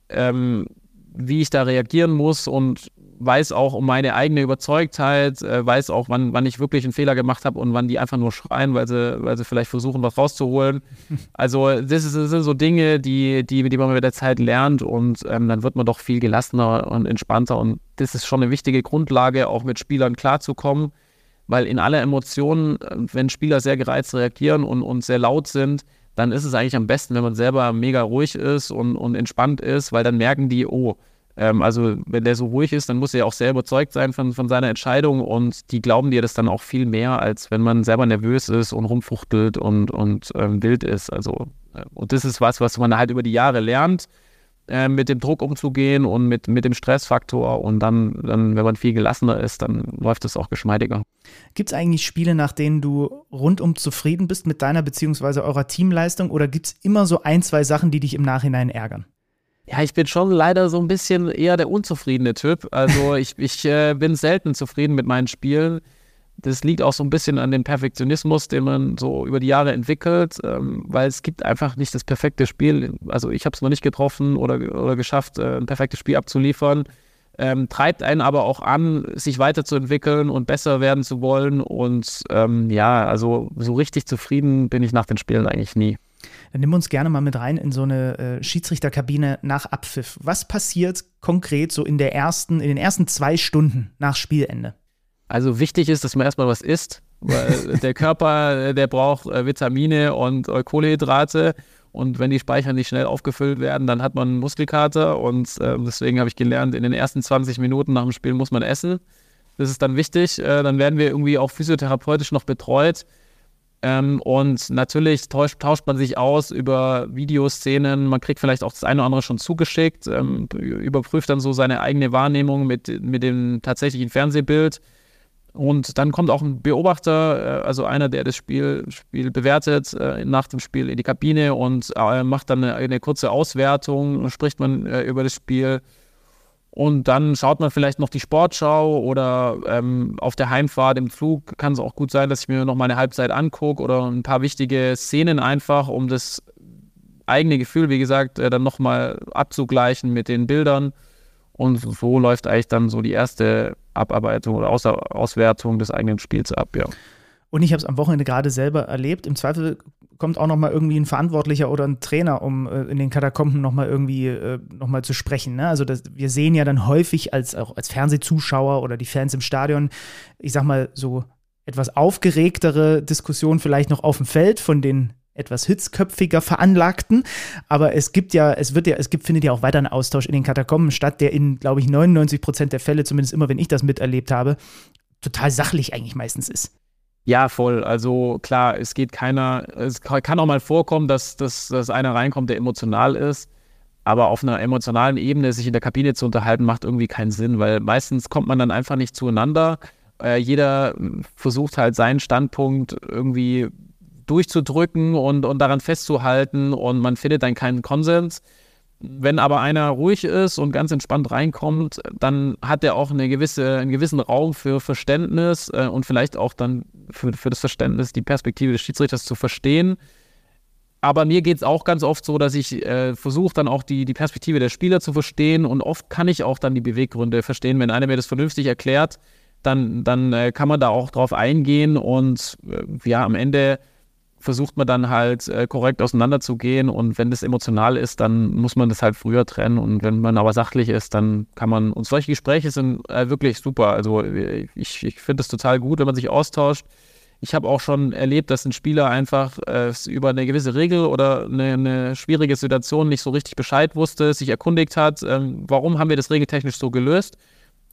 ähm, wie ich da reagieren muss und weiß auch um meine eigene Überzeugtheit, äh, weiß auch, wann, wann ich wirklich einen Fehler gemacht habe und wann die einfach nur schreien, weil sie, weil sie vielleicht versuchen, was rauszuholen. <laughs> Also das, ist, das sind so Dinge, die, die, die man mit der Zeit lernt und ähm, dann wird man doch viel gelassener und entspannter und das ist schon eine wichtige Grundlage, auch mit Spielern klarzukommen, weil in aller Emotionen, äh, wenn Spieler sehr gereizt reagieren und, und sehr laut sind, dann ist es eigentlich am besten, wenn man selber mega ruhig ist und, und entspannt ist, weil dann merken die, oh, ähm, also wenn der so ruhig ist, dann muss er auch sehr überzeugt sein von, von seiner Entscheidung und die glauben dir das dann auch viel mehr, als wenn man selber nervös ist und rumfuchtelt und, und ähm, wild ist. Also, äh, und das ist was, was man halt über die Jahre lernt, äh, mit dem Druck umzugehen und mit, mit dem Stressfaktor und dann, dann, wenn man viel gelassener ist, dann läuft es auch geschmeidiger. Gibt es eigentlich Spiele, nach denen du rundum zufrieden bist mit deiner bzw. eurer Teamleistung oder gibt es immer so ein, zwei Sachen, die dich im Nachhinein ärgern? Ja, ich bin schon leider so ein bisschen eher der unzufriedene Typ. Also ich, ich äh, bin selten zufrieden mit meinen Spielen. Das liegt auch so ein bisschen an dem Perfektionismus, den man so über die Jahre entwickelt, ähm, weil es gibt einfach nicht das perfekte Spiel. Also ich habe es noch nicht getroffen oder, oder geschafft, äh, ein perfektes Spiel abzuliefern. Ähm, treibt einen aber auch an, sich weiterzuentwickeln und besser werden zu wollen. Und ähm, ja, also so richtig zufrieden bin ich nach den Spielen eigentlich nie. Dann nimm uns gerne mal mit rein in so eine äh, Schiedsrichterkabine nach Abpfiff. Was passiert konkret so in der ersten, in den ersten zwei Stunden nach Spielende? Also wichtig ist, dass man erstmal was isst, weil <laughs> der Körper, der braucht äh, Vitamine und äh, Kohlehydrate. Und wenn die Speicher nicht schnell aufgefüllt werden, dann hat man Muskelkater. Und äh, deswegen habe ich gelernt, in den ersten 20 Minuten nach dem Spiel muss man essen. Das ist dann wichtig. Äh, dann werden wir irgendwie auch physiotherapeutisch noch betreut. Ähm, und natürlich tauscht, tauscht, man sich aus über Videoszenen. Man kriegt vielleicht auch das eine oder andere schon zugeschickt, ähm, überprüft dann so seine eigene Wahrnehmung mit, mit dem tatsächlichen Fernsehbild. Und dann kommt auch ein Beobachter, äh, also einer, der das Spiel, Spiel bewertet, äh, nach dem Spiel in die Kabine und äh, macht dann eine, eine kurze Auswertung, spricht man über das Spiel. Und dann schaut man vielleicht noch die Sportschau oder ähm, auf der Heimfahrt im Flug kann es auch gut sein, dass ich mir noch mal eine Halbzeit angucke oder ein paar wichtige Szenen einfach, um das eigene Gefühl, wie gesagt, dann nochmal abzugleichen mit den Bildern. Und so läuft eigentlich dann so die erste Abarbeitung oder Aus Auswertung des eigenen Spiels ab, ja. Und ich habe es am Wochenende gerade selber erlebt. Im Zweifel kommt auch noch mal irgendwie ein Verantwortlicher oder ein Trainer, um äh, in den Katakomben noch mal irgendwie äh, noch mal zu sprechen. Ne? Also das, wir sehen ja dann häufig als auch als Fernsehzuschauer oder die Fans im Stadion, ich sag mal so etwas aufgeregtere Diskussionen vielleicht noch auf dem Feld von den etwas hitzköpfiger veranlagten, aber es gibt ja, es wird ja, es gibt, findet ja auch weiter ein Austausch in den Katakomben statt, der in, glaube ich, 99 Prozent der Fälle, zumindest immer, wenn ich das miterlebt habe, total sachlich eigentlich meistens ist. Ja, voll. Also klar, es geht keiner, es kann auch mal vorkommen, dass, dass, dass einer reinkommt, der emotional ist. Aber auf einer emotionalen Ebene sich in der Kabine zu unterhalten, macht irgendwie keinen Sinn, weil meistens kommt man dann einfach nicht zueinander. Äh, jeder versucht halt seinen Standpunkt irgendwie durchzudrücken und, und daran festzuhalten und man findet dann keinen Konsens. Wenn aber einer ruhig ist und ganz entspannt reinkommt, dann hat er auch eine gewisse, einen gewissen Raum für Verständnis äh, und vielleicht auch dann für, für das Verständnis, die Perspektive des Schiedsrichters zu verstehen. Aber mir geht es auch ganz oft so, dass ich äh, versuche dann auch die, die Perspektive der Spieler zu verstehen und oft kann ich auch dann die Beweggründe verstehen. Wenn einer mir das vernünftig erklärt, dann, dann äh, kann man da auch drauf eingehen und äh, ja, am Ende versucht man dann halt äh, korrekt auseinanderzugehen und wenn das emotional ist, dann muss man das halt früher trennen und wenn man aber sachlich ist, dann kann man, und solche Gespräche sind äh, wirklich super, also ich, ich finde es total gut, wenn man sich austauscht. Ich habe auch schon erlebt, dass ein Spieler einfach äh, über eine gewisse Regel oder eine, eine, schwierige Situation nicht so richtig Bescheid wusste, sich erkundigt hat, ähm, warum haben wir das regeltechnisch so gelöst?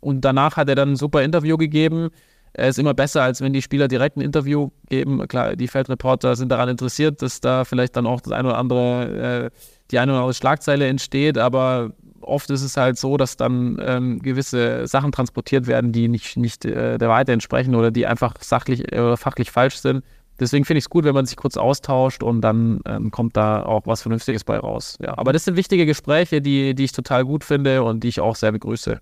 Und danach hat er dann ein super Interview gegeben, er ist immer besser, als wenn die Spieler direkt ein Interview geben. Klar, die Feldreporter sind daran interessiert, dass da vielleicht dann auch das eine oder andere, äh, die eine oder andere Schlagzeile entsteht, aber oft ist es halt so, dass dann ähm, gewisse Sachen transportiert werden, die nicht, nicht äh, der Wahrheit entsprechen oder die einfach sachlich oder fachlich falsch sind. Deswegen finde ich es gut, wenn man sich kurz austauscht und dann ähm, kommt da auch was Vernünftiges bei raus. Ja, aber das sind wichtige Gespräche, die, die ich total gut finde und die ich auch sehr begrüße.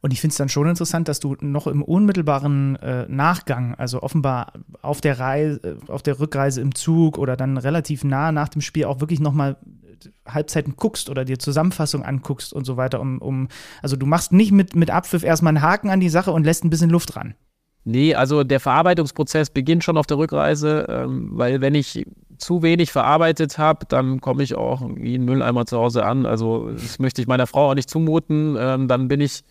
Und ich finde es dann schon interessant, dass du noch im unmittelbaren äh, Nachgang, also offenbar auf der Reise, auf der Rückreise im Zug oder dann relativ nah nach dem Spiel auch wirklich nochmal Halbzeiten guckst oder dir Zusammenfassung anguckst und so weiter, um, um also du machst nicht mit, mit Abpfiff erstmal einen Haken an die Sache und lässt ein bisschen Luft ran. Nee, also der Verarbeitungsprozess beginnt schon auf der Rückreise, ähm, weil wenn ich zu wenig verarbeitet habe, dann komme ich auch wie ein Mülleimer zu Hause an. Also das möchte ich meiner Frau auch nicht zumuten. Ähm, dann bin ich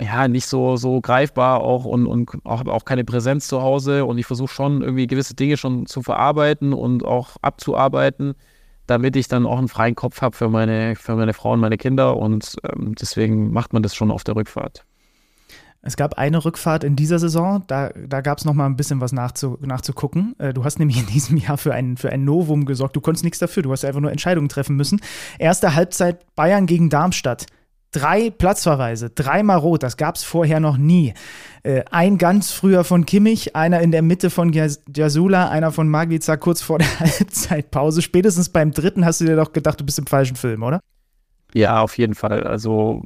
ja nicht so, so greifbar auch und, und auch, auch keine Präsenz zu Hause. Und ich versuche schon irgendwie gewisse Dinge schon zu verarbeiten und auch abzuarbeiten, damit ich dann auch einen freien Kopf habe für meine, für meine Frau und meine Kinder. Und ähm, deswegen macht man das schon auf der Rückfahrt. Es gab eine Rückfahrt in dieser Saison, da, da gab es noch mal ein bisschen was nachzu, nachzugucken. Äh, du hast nämlich in diesem Jahr für ein, für ein Novum gesorgt. Du konntest nichts dafür, du hast einfach nur Entscheidungen treffen müssen. Erste Halbzeit Bayern gegen Darmstadt. Drei Platzverweise, dreimal rot, das gab es vorher noch nie. Äh, ein ganz früher von Kimmich, einer in der Mitte von Jasula, einer von Maglica kurz vor der <laughs> Halbzeitpause. Spätestens beim dritten hast du dir doch gedacht, du bist im falschen Film, oder? Ja, auf jeden Fall. Also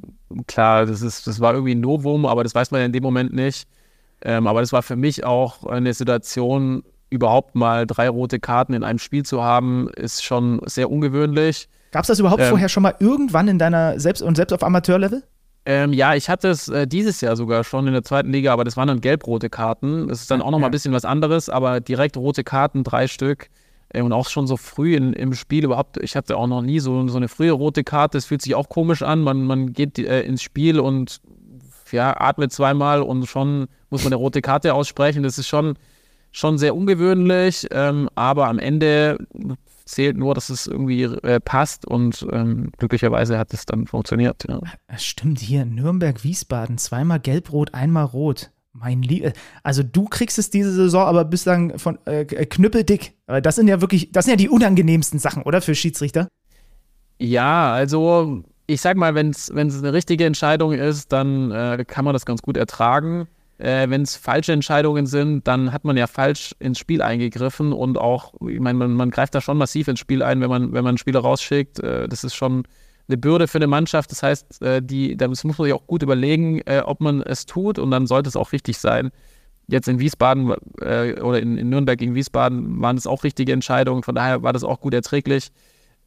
klar, das ist, das war irgendwie ein Novum, aber das weiß man ja in dem Moment nicht. Ähm, aber das war für mich auch eine Situation, überhaupt mal drei rote Karten in einem Spiel zu haben, ist schon sehr ungewöhnlich. Gab es das überhaupt ähm, vorher schon mal irgendwann in deiner Selbst- und selbst auf Amateurlevel? Ähm, ja, ich hatte es äh, dieses Jahr sogar schon in der zweiten Liga, aber das waren dann gelb-rote Karten. Das ist dann auch nochmal ja. ein bisschen was anderes, aber direkt rote Karten, drei Stück. Äh, und auch schon so früh in, im Spiel überhaupt, ich hatte auch noch nie so, so eine frühe rote Karte. Es fühlt sich auch komisch an. Man, man geht äh, ins Spiel und ja, atmet zweimal und schon muss man eine rote Karte aussprechen. Das ist schon, schon sehr ungewöhnlich, ähm, aber am Ende zählt nur, dass es irgendwie äh, passt und ähm, glücklicherweise hat es dann funktioniert. Ja. Stimmt, hier Nürnberg-Wiesbaden, zweimal gelb-rot, einmal rot. Mein Liebe, also du kriegst es diese Saison aber bislang von äh, äh knüppeldick. Das sind ja wirklich, das sind ja die unangenehmsten Sachen, oder für Schiedsrichter? Ja, also ich sag mal, wenn es eine richtige Entscheidung ist, dann äh, kann man das ganz gut ertragen. Äh, wenn es falsche Entscheidungen sind, dann hat man ja falsch ins Spiel eingegriffen und auch, ich meine, man, man, greift da schon massiv ins Spiel ein, wenn man, wenn man Spieler rausschickt. Äh, das ist schon eine Bürde für eine Mannschaft. Das heißt, äh, die, das muss man sich auch gut überlegen, äh, ob man es tut und dann sollte es auch richtig sein. Jetzt in Wiesbaden äh, oder in, in, Nürnberg gegen Wiesbaden waren es auch richtige Entscheidungen, von daher war das auch gut erträglich.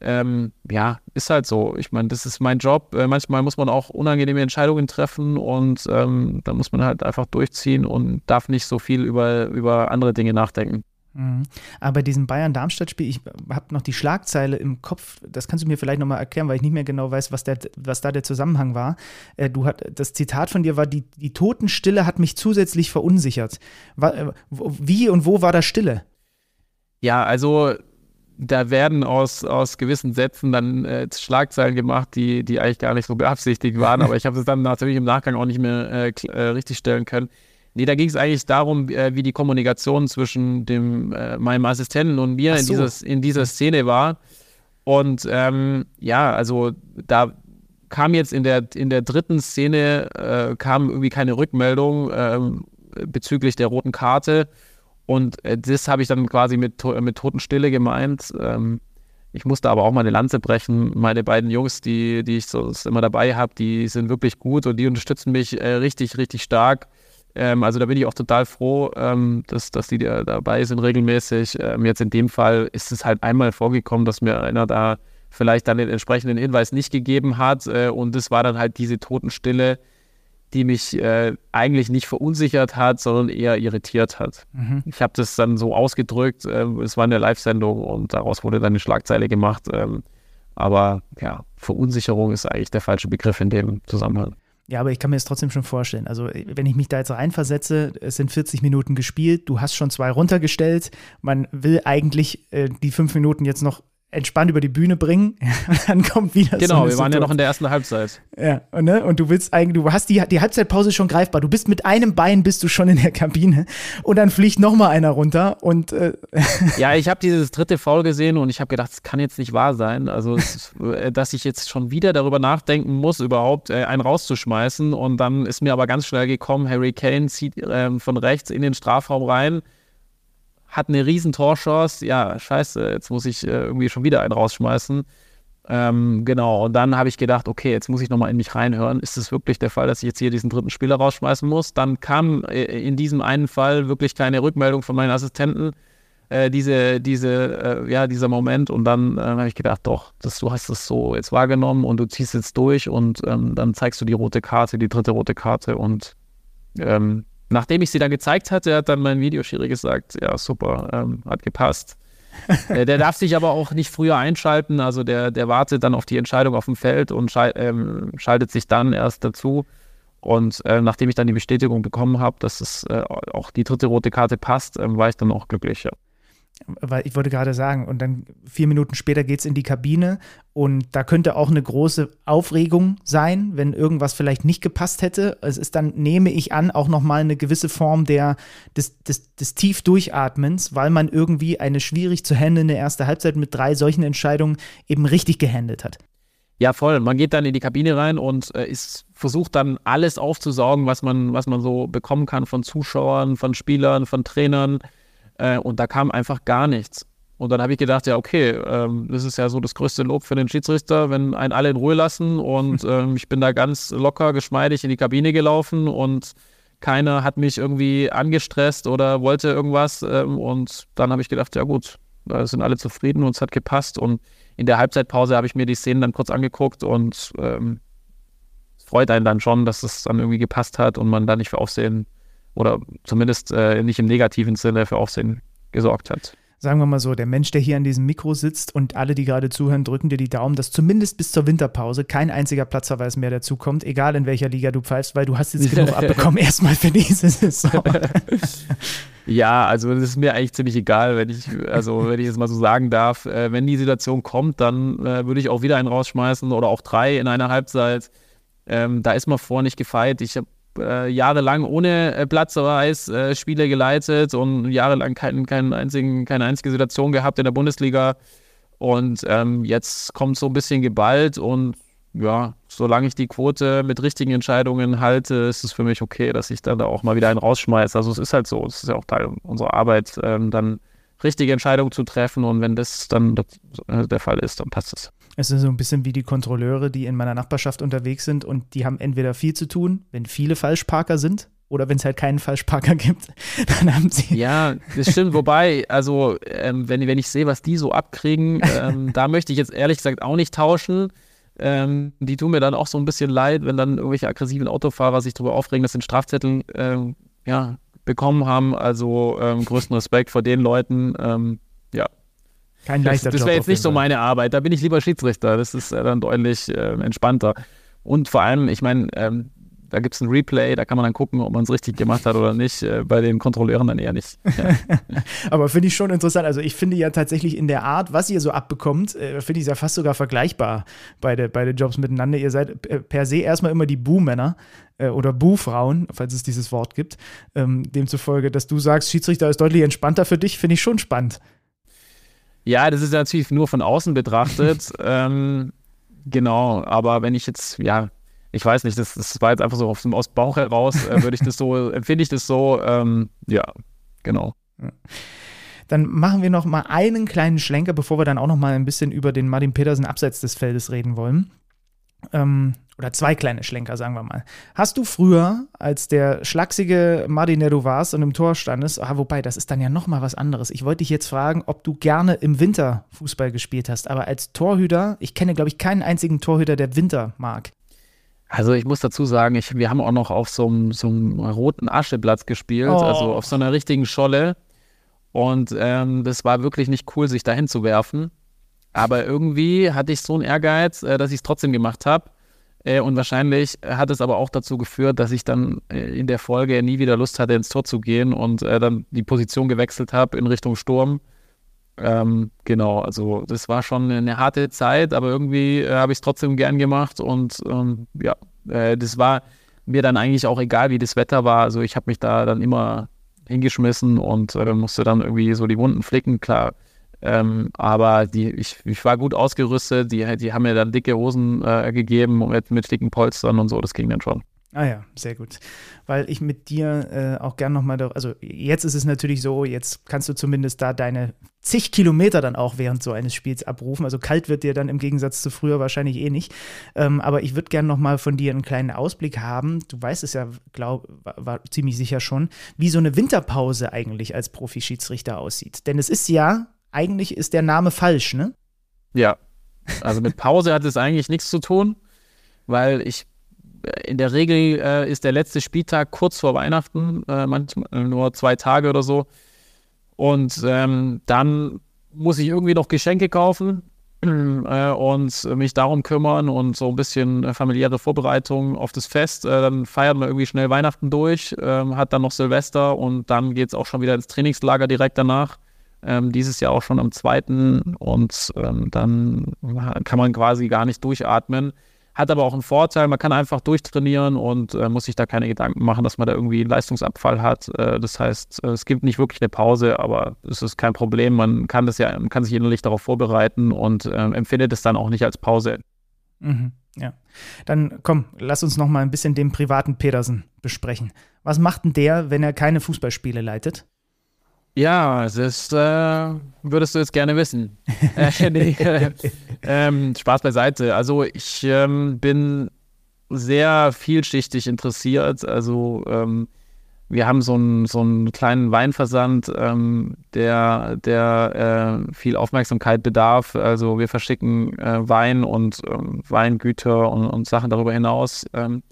Ähm, ja, ist halt so. Ich meine, das ist mein Job. Manchmal muss man auch unangenehme Entscheidungen treffen und ähm, da muss man halt einfach durchziehen und darf nicht so viel über, über andere Dinge nachdenken. Mhm. Aber bei diesem Bayern-Darmstadt-Spiel, ich habe noch die Schlagzeile im Kopf, das kannst du mir vielleicht nochmal erklären, weil ich nicht mehr genau weiß, was, der, was da der Zusammenhang war. Äh, du hat, das Zitat von dir war, die, die Totenstille hat mich zusätzlich verunsichert. Äh, wie und wo war da Stille? Ja, also da werden aus, aus gewissen Sätzen dann äh, Schlagzeilen gemacht, die, die eigentlich gar nicht so beabsichtigt waren, <laughs> aber ich habe es dann natürlich im Nachgang auch nicht mehr äh, äh richtig stellen können. Nee, da ging es eigentlich darum, äh, wie die Kommunikation zwischen dem, äh, meinem Assistenten und mir so. in, dieses, in dieser Szene war. Und ähm, ja, also da kam jetzt in der, in der dritten Szene, äh, kam irgendwie keine Rückmeldung ähm, bezüglich der roten Karte. Und äh, das habe ich dann quasi mit, mit Totenstille gemeint. Ähm, ich musste aber auch mal eine Lanze brechen. Meine beiden Jungs, die, die ich so immer dabei habe, die sind wirklich gut und die unterstützen mich äh, richtig, richtig stark. Ähm, also da bin ich auch total froh, ähm, dass, dass die da dabei sind regelmäßig. Ähm, jetzt in dem Fall ist es halt einmal vorgekommen, dass mir einer da vielleicht dann den entsprechenden Hinweis nicht gegeben hat. Äh, und das war dann halt diese Totenstille, die mich äh, eigentlich nicht verunsichert hat, sondern eher irritiert hat. Mhm. Ich habe das dann so ausgedrückt, äh, es war eine Live-Sendung und daraus wurde dann eine Schlagzeile gemacht. Ähm, aber ja, Verunsicherung ist eigentlich der falsche Begriff in dem Zusammenhang. Ja, aber ich kann mir das trotzdem schon vorstellen. Also, wenn ich mich da jetzt reinversetze, es sind 40 Minuten gespielt, du hast schon zwei runtergestellt, man will eigentlich äh, die fünf Minuten jetzt noch entspannt über die Bühne bringen. <laughs> und dann kommt wieder Genau, so wir waren ja noch in der ersten Halbzeit. Ja, und, ne? und du willst eigentlich, du hast die, die Halbzeitpause schon greifbar. Du bist mit einem Bein bist du schon in der Kabine und dann fliegt noch mal einer runter und äh <laughs> Ja, ich habe dieses dritte Foul gesehen und ich habe gedacht, das kann jetzt nicht wahr sein. Also, äh, dass ich jetzt schon wieder darüber nachdenken muss, überhaupt äh, einen rauszuschmeißen und dann ist mir aber ganz schnell gekommen, Harry Kane zieht äh, von rechts in den Strafraum rein hat eine riesen Torchance. Ja, scheiße, jetzt muss ich äh, irgendwie schon wieder einen rausschmeißen. Ähm, genau, und dann habe ich gedacht, okay, jetzt muss ich nochmal in mich reinhören. Ist es wirklich der Fall, dass ich jetzt hier diesen dritten Spieler rausschmeißen muss? Dann kam äh, in diesem einen Fall wirklich keine Rückmeldung von meinen Assistenten. äh, diese, diese, äh, ja, dieser Moment. Und dann äh, habe ich gedacht, doch, das, du hast es so jetzt wahrgenommen und du ziehst jetzt durch und ähm, dann zeigst du die rote Karte, die dritte rote Karte. Und ähm, nachdem ich sie dann gezeigt hatte, hat dann mein Videoschiri gesagt, ja, super, ähm, hat gepasst. <laughs> äh, der darf sich aber auch nicht früher einschalten, also der, der wartet dann auf die Entscheidung auf dem Feld und schal ähm, schaltet sich dann erst dazu. Und äh, nachdem ich dann die Bestätigung bekommen habe, dass es äh, auch die dritte rote Karte passt, ähm, war ich dann auch glücklich. Ja weil ich wollte gerade sagen, und dann vier Minuten später geht es in die Kabine und da könnte auch eine große Aufregung sein, wenn irgendwas vielleicht nicht gepasst hätte. Es ist dann, nehme ich an, auch nochmal eine gewisse Form der, des, des, des Tiefdurchatmens, weil man irgendwie eine schwierig zu handelnde erste Halbzeit mit drei solchen Entscheidungen eben richtig gehandelt hat. Ja, voll. Man geht dann in die Kabine rein und äh, ist, versucht dann alles aufzusaugen, was man, was man so bekommen kann von Zuschauern, von Spielern, von Trainern äh, und da kam einfach gar nichts. Und dann habe ich gedacht, ja, okay, ähm, das ist ja so das größte Lob für den Schiedsrichter, wenn einen alle in Ruhe lassen. Und <laughs> ähm, ich bin da ganz locker, geschmeidig in die Kabine gelaufen und keiner hat mich irgendwie angestresst oder wollte irgendwas. Ähm, und dann habe ich gedacht, ja gut, da sind alle zufrieden und es hat gepasst. Und in der Halbzeitpause habe ich mir die Szenen dann kurz angeguckt und ähm, es freut einen dann schon, dass es dann irgendwie gepasst hat und man da nicht für Aufsehen oder zumindest äh, nicht im negativen Sinne für Aufsehen gesorgt hat. Sagen wir mal so, der Mensch, der hier an diesem Mikro sitzt und alle, die gerade zuhören, drücken dir die Daumen, dass zumindest bis zur Winterpause kein einziger Platzverweis mehr dazukommt, egal in welcher Liga du pfeifst, weil du hast jetzt genug <laughs> abbekommen erstmal für diese Saison. <laughs> Ja, also das ist mir eigentlich ziemlich egal, wenn ich, also wenn ich es mal so sagen darf. Äh, wenn die Situation kommt, dann äh, würde ich auch wieder einen rausschmeißen oder auch drei in einer Halbzeit. Ähm, da ist man vor nicht gefeit. Ich habe äh, jahrelang ohne äh, Platzverweis äh, Spiele geleitet und jahrelang kein, kein einzigen, keine einzige Situation gehabt in der Bundesliga. Und ähm, jetzt kommt so ein bisschen geballt und ja, solange ich die Quote mit richtigen Entscheidungen halte, ist es für mich okay, dass ich dann da auch mal wieder einen rausschmeiße. Also es ist halt so, es ist ja auch Teil unserer Arbeit, ähm, dann richtige Entscheidungen zu treffen und wenn das dann äh, der Fall ist, dann passt es. Es ist so ein bisschen wie die Kontrolleure, die in meiner Nachbarschaft unterwegs sind und die haben entweder viel zu tun, wenn viele Falschparker sind, oder wenn es halt keinen Falschparker <laughs> gibt, dann haben sie. Ja, das stimmt. Wobei, also, ähm, wenn, wenn ich sehe, was die so abkriegen, ähm, <laughs> da möchte ich jetzt ehrlich gesagt auch nicht tauschen. Ähm, die tun mir dann auch so ein bisschen leid, wenn dann irgendwelche aggressiven Autofahrer sich darüber aufregen, dass sie einen Strafzettel ähm, ja, bekommen haben. Also ähm, größten Respekt vor den Leuten. Ähm, ja, kein leichter Das, das wäre jetzt nicht so meine Arbeit. Da bin ich lieber Schiedsrichter. Das ist äh, dann deutlich äh, entspannter. Und vor allem, ich meine, ähm, da gibt es ein Replay, da kann man dann gucken, ob man es richtig gemacht hat oder nicht. Äh, bei den Kontrolleuren dann eher nicht. Ja. <laughs> Aber finde ich schon interessant. Also ich finde ja tatsächlich in der Art, was ihr so abbekommt, äh, finde ich es ja fast sogar vergleichbar bei den bei Jobs miteinander. Ihr seid per se erstmal immer die Boo-Männer äh, oder Boo-Frauen, falls es dieses Wort gibt. Ähm, demzufolge, dass du sagst, Schiedsrichter ist deutlich entspannter für dich, finde ich schon spannend. Ja, das ist natürlich nur von außen betrachtet. <laughs> ähm, genau, aber wenn ich jetzt, ja, ich weiß nicht, das, das war jetzt einfach so aus dem, Bauch heraus, äh, würde ich das so, <laughs> empfinde ich das so, ähm, ja, genau. Dann machen wir noch mal einen kleinen Schlenker, bevor wir dann auch noch mal ein bisschen über den Martin Petersen abseits des Feldes reden wollen. Ähm, oder zwei kleine Schlenker, sagen wir mal. Hast du früher, als der schlachsige Martin, der du warst und im Tor standest, ah, wobei, das ist dann ja nochmal was anderes. Ich wollte dich jetzt fragen, ob du gerne im Winter Fußball gespielt hast, aber als Torhüter, ich kenne, glaube ich, keinen einzigen Torhüter, der Winter mag. Also ich muss dazu sagen, ich, wir haben auch noch auf so einem, so einem roten Ascheplatz gespielt, oh. also auf so einer richtigen Scholle. Und ähm, das war wirklich nicht cool, sich dahin zu werfen. Aber irgendwie hatte ich so einen Ehrgeiz, äh, dass ich es trotzdem gemacht habe. Äh, und wahrscheinlich hat es aber auch dazu geführt, dass ich dann äh, in der Folge nie wieder Lust hatte, ins Tor zu gehen und äh, dann die Position gewechselt habe in Richtung Sturm. Ähm, genau, also das war schon eine harte Zeit, aber irgendwie äh, habe ich es trotzdem gern gemacht und ähm, ja, äh, das war mir dann eigentlich auch egal, wie das Wetter war. Also ich habe mich da dann immer hingeschmissen und äh, musste dann irgendwie so die Wunden flicken. Klar, ähm, aber die, ich, ich war gut ausgerüstet, die, die haben mir dann dicke Hosen äh, gegeben mit, mit dicken Polstern und so, das ging dann schon. Ah ja, sehr gut. Weil ich mit dir äh, auch gern nochmal, also jetzt ist es natürlich so, jetzt kannst du zumindest da deine zig Kilometer dann auch während so eines Spiels abrufen. Also kalt wird dir dann im Gegensatz zu früher wahrscheinlich eh nicht. Ähm, aber ich würde gern nochmal von dir einen kleinen Ausblick haben. Du weißt es ja, glaube war, war ziemlich sicher schon, wie so eine Winterpause eigentlich als Profischiedsrichter aussieht. Denn es ist ja, eigentlich ist der Name falsch, ne? Ja. Also mit Pause hat es eigentlich nichts zu tun, weil ich in der Regel äh, ist der letzte Spieltag kurz vor Weihnachten, äh, manchmal nur zwei Tage oder so. Und ähm, dann muss ich irgendwie noch Geschenke kaufen <clears throat> äh, und mich darum kümmern und so ein bisschen äh, familiäre Vorbereitung auf das Fest. Äh, dann feiert man irgendwie schnell Weihnachten durch, ähm, hat dann noch Silvester und dann geht es auch schon wieder ins Trainingslager direkt danach. Ähm, dieses Jahr auch schon am zweiten und ähm, dann kann man quasi gar nicht durchatmen. Hat aber auch einen Vorteil, man kann einfach durchtrainieren und äh, muss sich da keine Gedanken machen, dass man da irgendwie einen Leistungsabfall hat. Äh, das heißt, äh, es gibt nicht wirklich eine Pause, aber es ist kein Problem. Man kann das ja, man kann sich innerlich darauf vorbereiten und äh, empfindet es dann auch nicht als Pause. Mhm, ja. Dann komm, lass uns noch mal ein bisschen den privaten Pedersen besprechen. Was macht denn der, wenn er keine Fußballspiele leitet? Ja, das äh, würdest du jetzt gerne wissen. <laughs> äh, nee, äh, ähm, Spaß beiseite. Also ich ähm, bin sehr vielschichtig interessiert. Also ähm, wir haben so einen, so einen kleinen Weinversand, ähm, der, der äh, viel Aufmerksamkeit bedarf. Also wir verschicken äh, Wein und ähm, Weingüter und, und, Sachen darüber hinaus. Ähm,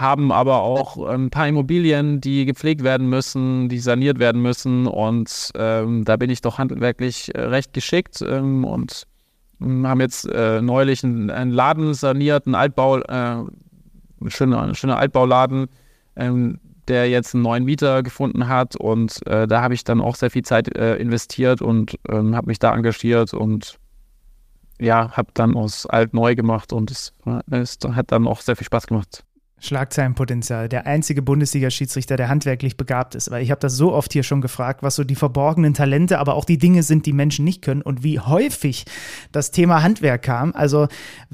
haben aber auch ein paar Immobilien, die gepflegt werden müssen, die saniert werden müssen. Und ähm, da bin ich doch handwerklich äh, recht geschickt ähm, und ähm, haben jetzt äh, neulich einen, einen, Laden saniert, einen Altbau, äh, schöner, schöner Altbauladen, ähm, der jetzt einen neuen Mieter gefunden hat. Und äh, da habe ich dann auch sehr viel Zeit äh, investiert und ähm, habe mich da engagiert und ja, habe dann aus alt neu gemacht und es, es hat dann auch sehr viel Spaß gemacht. Schlagzeilenpotenzial. Der einzige Bundesliga-Schiedsrichter, der handwerklich begabt ist. Weil ich habe das so oft hier schon gefragt, was so die verborgenen Talente, aber auch die Dinge sind, die Menschen nicht können und wie häufig das Thema Handwerk kam. Also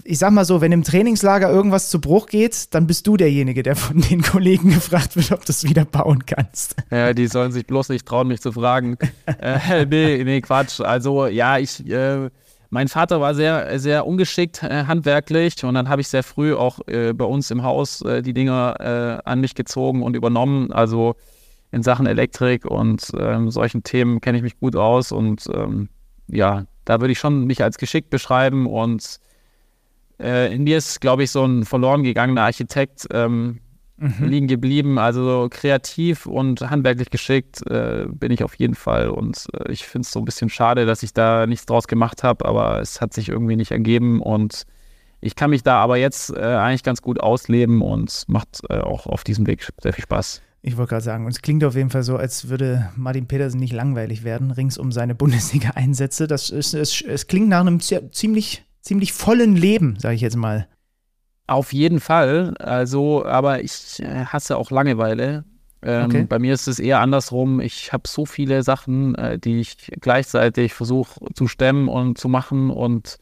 ich sag mal so, wenn im Trainingslager irgendwas zu Bruch geht, dann bist du derjenige, der von den Kollegen gefragt wird, ob du es wieder bauen kannst. Ja, die sollen sich bloß nicht trauen, mich zu fragen. <laughs> äh, <laughs> nee, nee, Quatsch. Also ja, ich... Äh mein Vater war sehr, sehr ungeschickt äh, handwerklich und dann habe ich sehr früh auch äh, bei uns im Haus äh, die Dinger äh, an mich gezogen und übernommen. Also in Sachen Elektrik und ähm, solchen Themen kenne ich mich gut aus und ähm, ja, da würde ich schon mich als geschickt beschreiben und äh, in mir ist, glaube ich, so ein verloren gegangener Architekt, ähm, mhm. liegen geblieben. Also kreativ und handwerklich geschickt äh, bin ich auf jeden Fall. Und äh, ich finde es so ein bisschen schade, dass ich da nichts draus gemacht habe, aber es hat sich irgendwie nicht ergeben. Und ich kann mich da aber jetzt äh, eigentlich ganz gut ausleben und macht äh, auch auf diesem Weg sehr viel Spaß. Ich wollte gerade sagen, und es klingt auf jeden Fall so, als würde Martin Petersen nicht langweilig werden, rings um seine <laughs> Bundesliga-Einsätze. Das ist, es, es klingt nach einem ziemlich, ziemlich vollen Leben, sage ich jetzt mal. Auf jeden Fall. Also, aber ich äh, hasse auch Langeweile. Ähm, okay. Bei mir ist es eher andersrum. Ich habe so viele Sachen, äh, die ich gleichzeitig versuche zu stemmen und zu machen. Und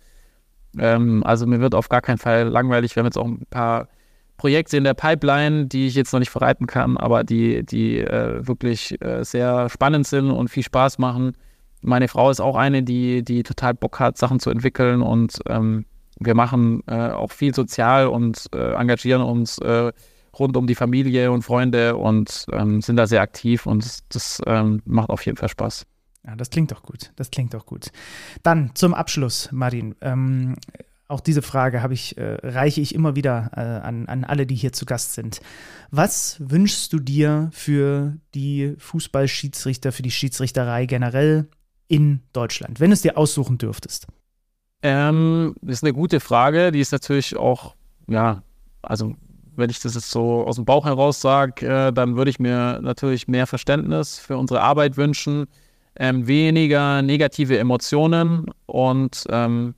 ähm, also mir wird auf gar keinen Fall langweilig. Wir haben jetzt auch ein paar Projekte in der Pipeline, die ich jetzt noch nicht verreiten kann, aber die, die äh, wirklich äh, sehr spannend sind und viel Spaß machen. Meine Frau ist auch eine, die, die total Bock hat, Sachen zu entwickeln und ähm, wir machen äh, auch viel sozial und äh, engagieren uns äh, rund um die Familie und Freunde und ähm, sind da sehr aktiv und das, das ähm, macht auf jeden Fall Spaß. Ja, das klingt doch gut. Das klingt doch gut. Dann zum Abschluss, Martin. Ähm, auch diese Frage habe ich, äh, reiche ich immer wieder äh, an, an alle, die hier zu Gast sind. Was wünschst du dir für die Fußballschiedsrichter, für die Schiedsrichterei generell in Deutschland, wenn du es dir aussuchen dürftest? Ähm, das ist eine gute Frage. Die ist natürlich auch, ja, also wenn ich das jetzt so aus dem Bauch heraus sage, äh, dann würde ich mir natürlich mehr Verständnis für unsere Arbeit wünschen, ähm, weniger negative Emotionen und ähm,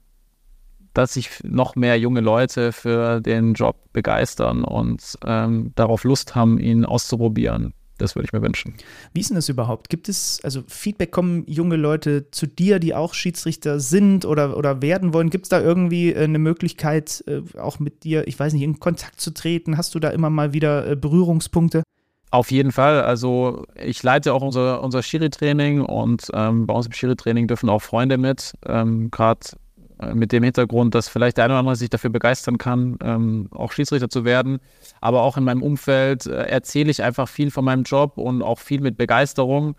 dass sich noch mehr junge Leute für den Job begeistern und ähm, darauf Lust haben, ihn auszuprobieren. Das würde ich mir wünschen. Wie ist denn das überhaupt? Gibt es, also Feedback, kommen junge Leute zu dir, die auch Schiedsrichter sind oder, oder werden wollen? Gibt es da irgendwie äh, eine Möglichkeit, äh, auch mit dir, ich weiß nicht, in Kontakt zu treten? Hast du da immer mal wieder äh, Berührungspunkte? Auf jeden Fall. Also ich leite auch unser, unser Schiri-Training und ähm, bei uns im Schiri-Training dürfen auch Freunde mit. Ähm, Gerade mit dem Hintergrund, dass vielleicht der eine oder andere sich dafür begeistern kann, ähm, auch Schiedsrichter zu werden. Aber auch in meinem Umfeld äh, erzähle ich einfach viel von meinem Job und auch viel mit Begeisterung.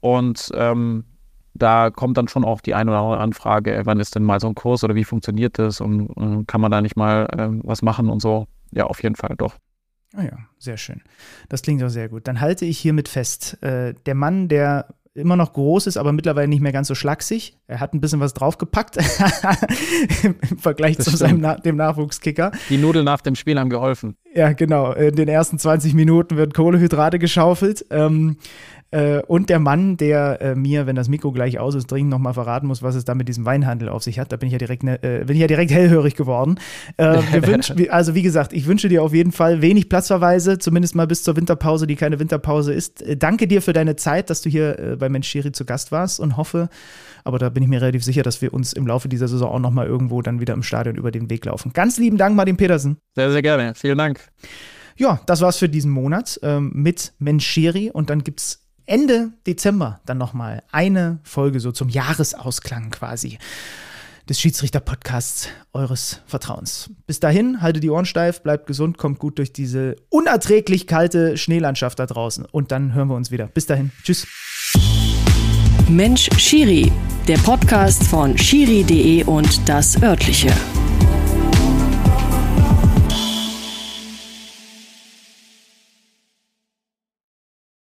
Und ähm, da kommt dann schon auch die eine oder andere Anfrage, wann ist denn mal so ein Kurs oder wie funktioniert das und äh, kann man da nicht mal äh, was machen und so. Ja, auf jeden Fall doch. Ah ja, sehr schön. Das klingt auch sehr gut. Dann halte ich hiermit fest, äh, der Mann, der immer noch groß ist, aber mittlerweile nicht mehr ganz so schlaksig. Er hat ein bisschen was draufgepackt <laughs> im Vergleich das zu seinem Na dem Nachwuchskicker. Die Nudeln nach dem Spiel haben geholfen. Ja, genau. In den ersten 20 Minuten wird Kohlehydrate geschaufelt. Ähm, äh, und der Mann, der äh, mir, wenn das Mikro gleich aus ist, dringend nochmal verraten muss, was es da mit diesem Weinhandel auf sich hat. Da bin ich ja direkt, ne, äh, bin ich ja direkt <laughs> hellhörig geworden. Äh, <laughs> wünschen, also wie gesagt, ich wünsche dir auf jeden Fall wenig Platzverweise, zumindest mal bis zur Winterpause, die keine Winterpause ist. Äh, danke dir für deine Zeit, dass du hier bei Mensch Schiri zu Gast warst und hoffe, aber da bin ich mir relativ sicher, dass wir uns im Laufe dieser Saison auch nochmal irgendwo dann wieder im Stadion über den Weg laufen. Ganz lieben Dank, Martin Petersen. Sehr, sehr gerne. Vielen Dank. Ja, das war's für diesen Monat ähm, mit Menscheri und dann gibt's Ende Dezember dann nochmal eine Folge so zum Jahresausklang quasi des Schiedsrichter-Podcasts eures Vertrauens. Bis dahin, haltet die Ohren steif, bleibt gesund, kommt gut durch diese unerträglich kalte Schneelandschaft da draußen. Und dann hören wir uns wieder. Bis dahin. Tschüss. Mensch Schiri, der Podcast von Schiri.de und das örtliche.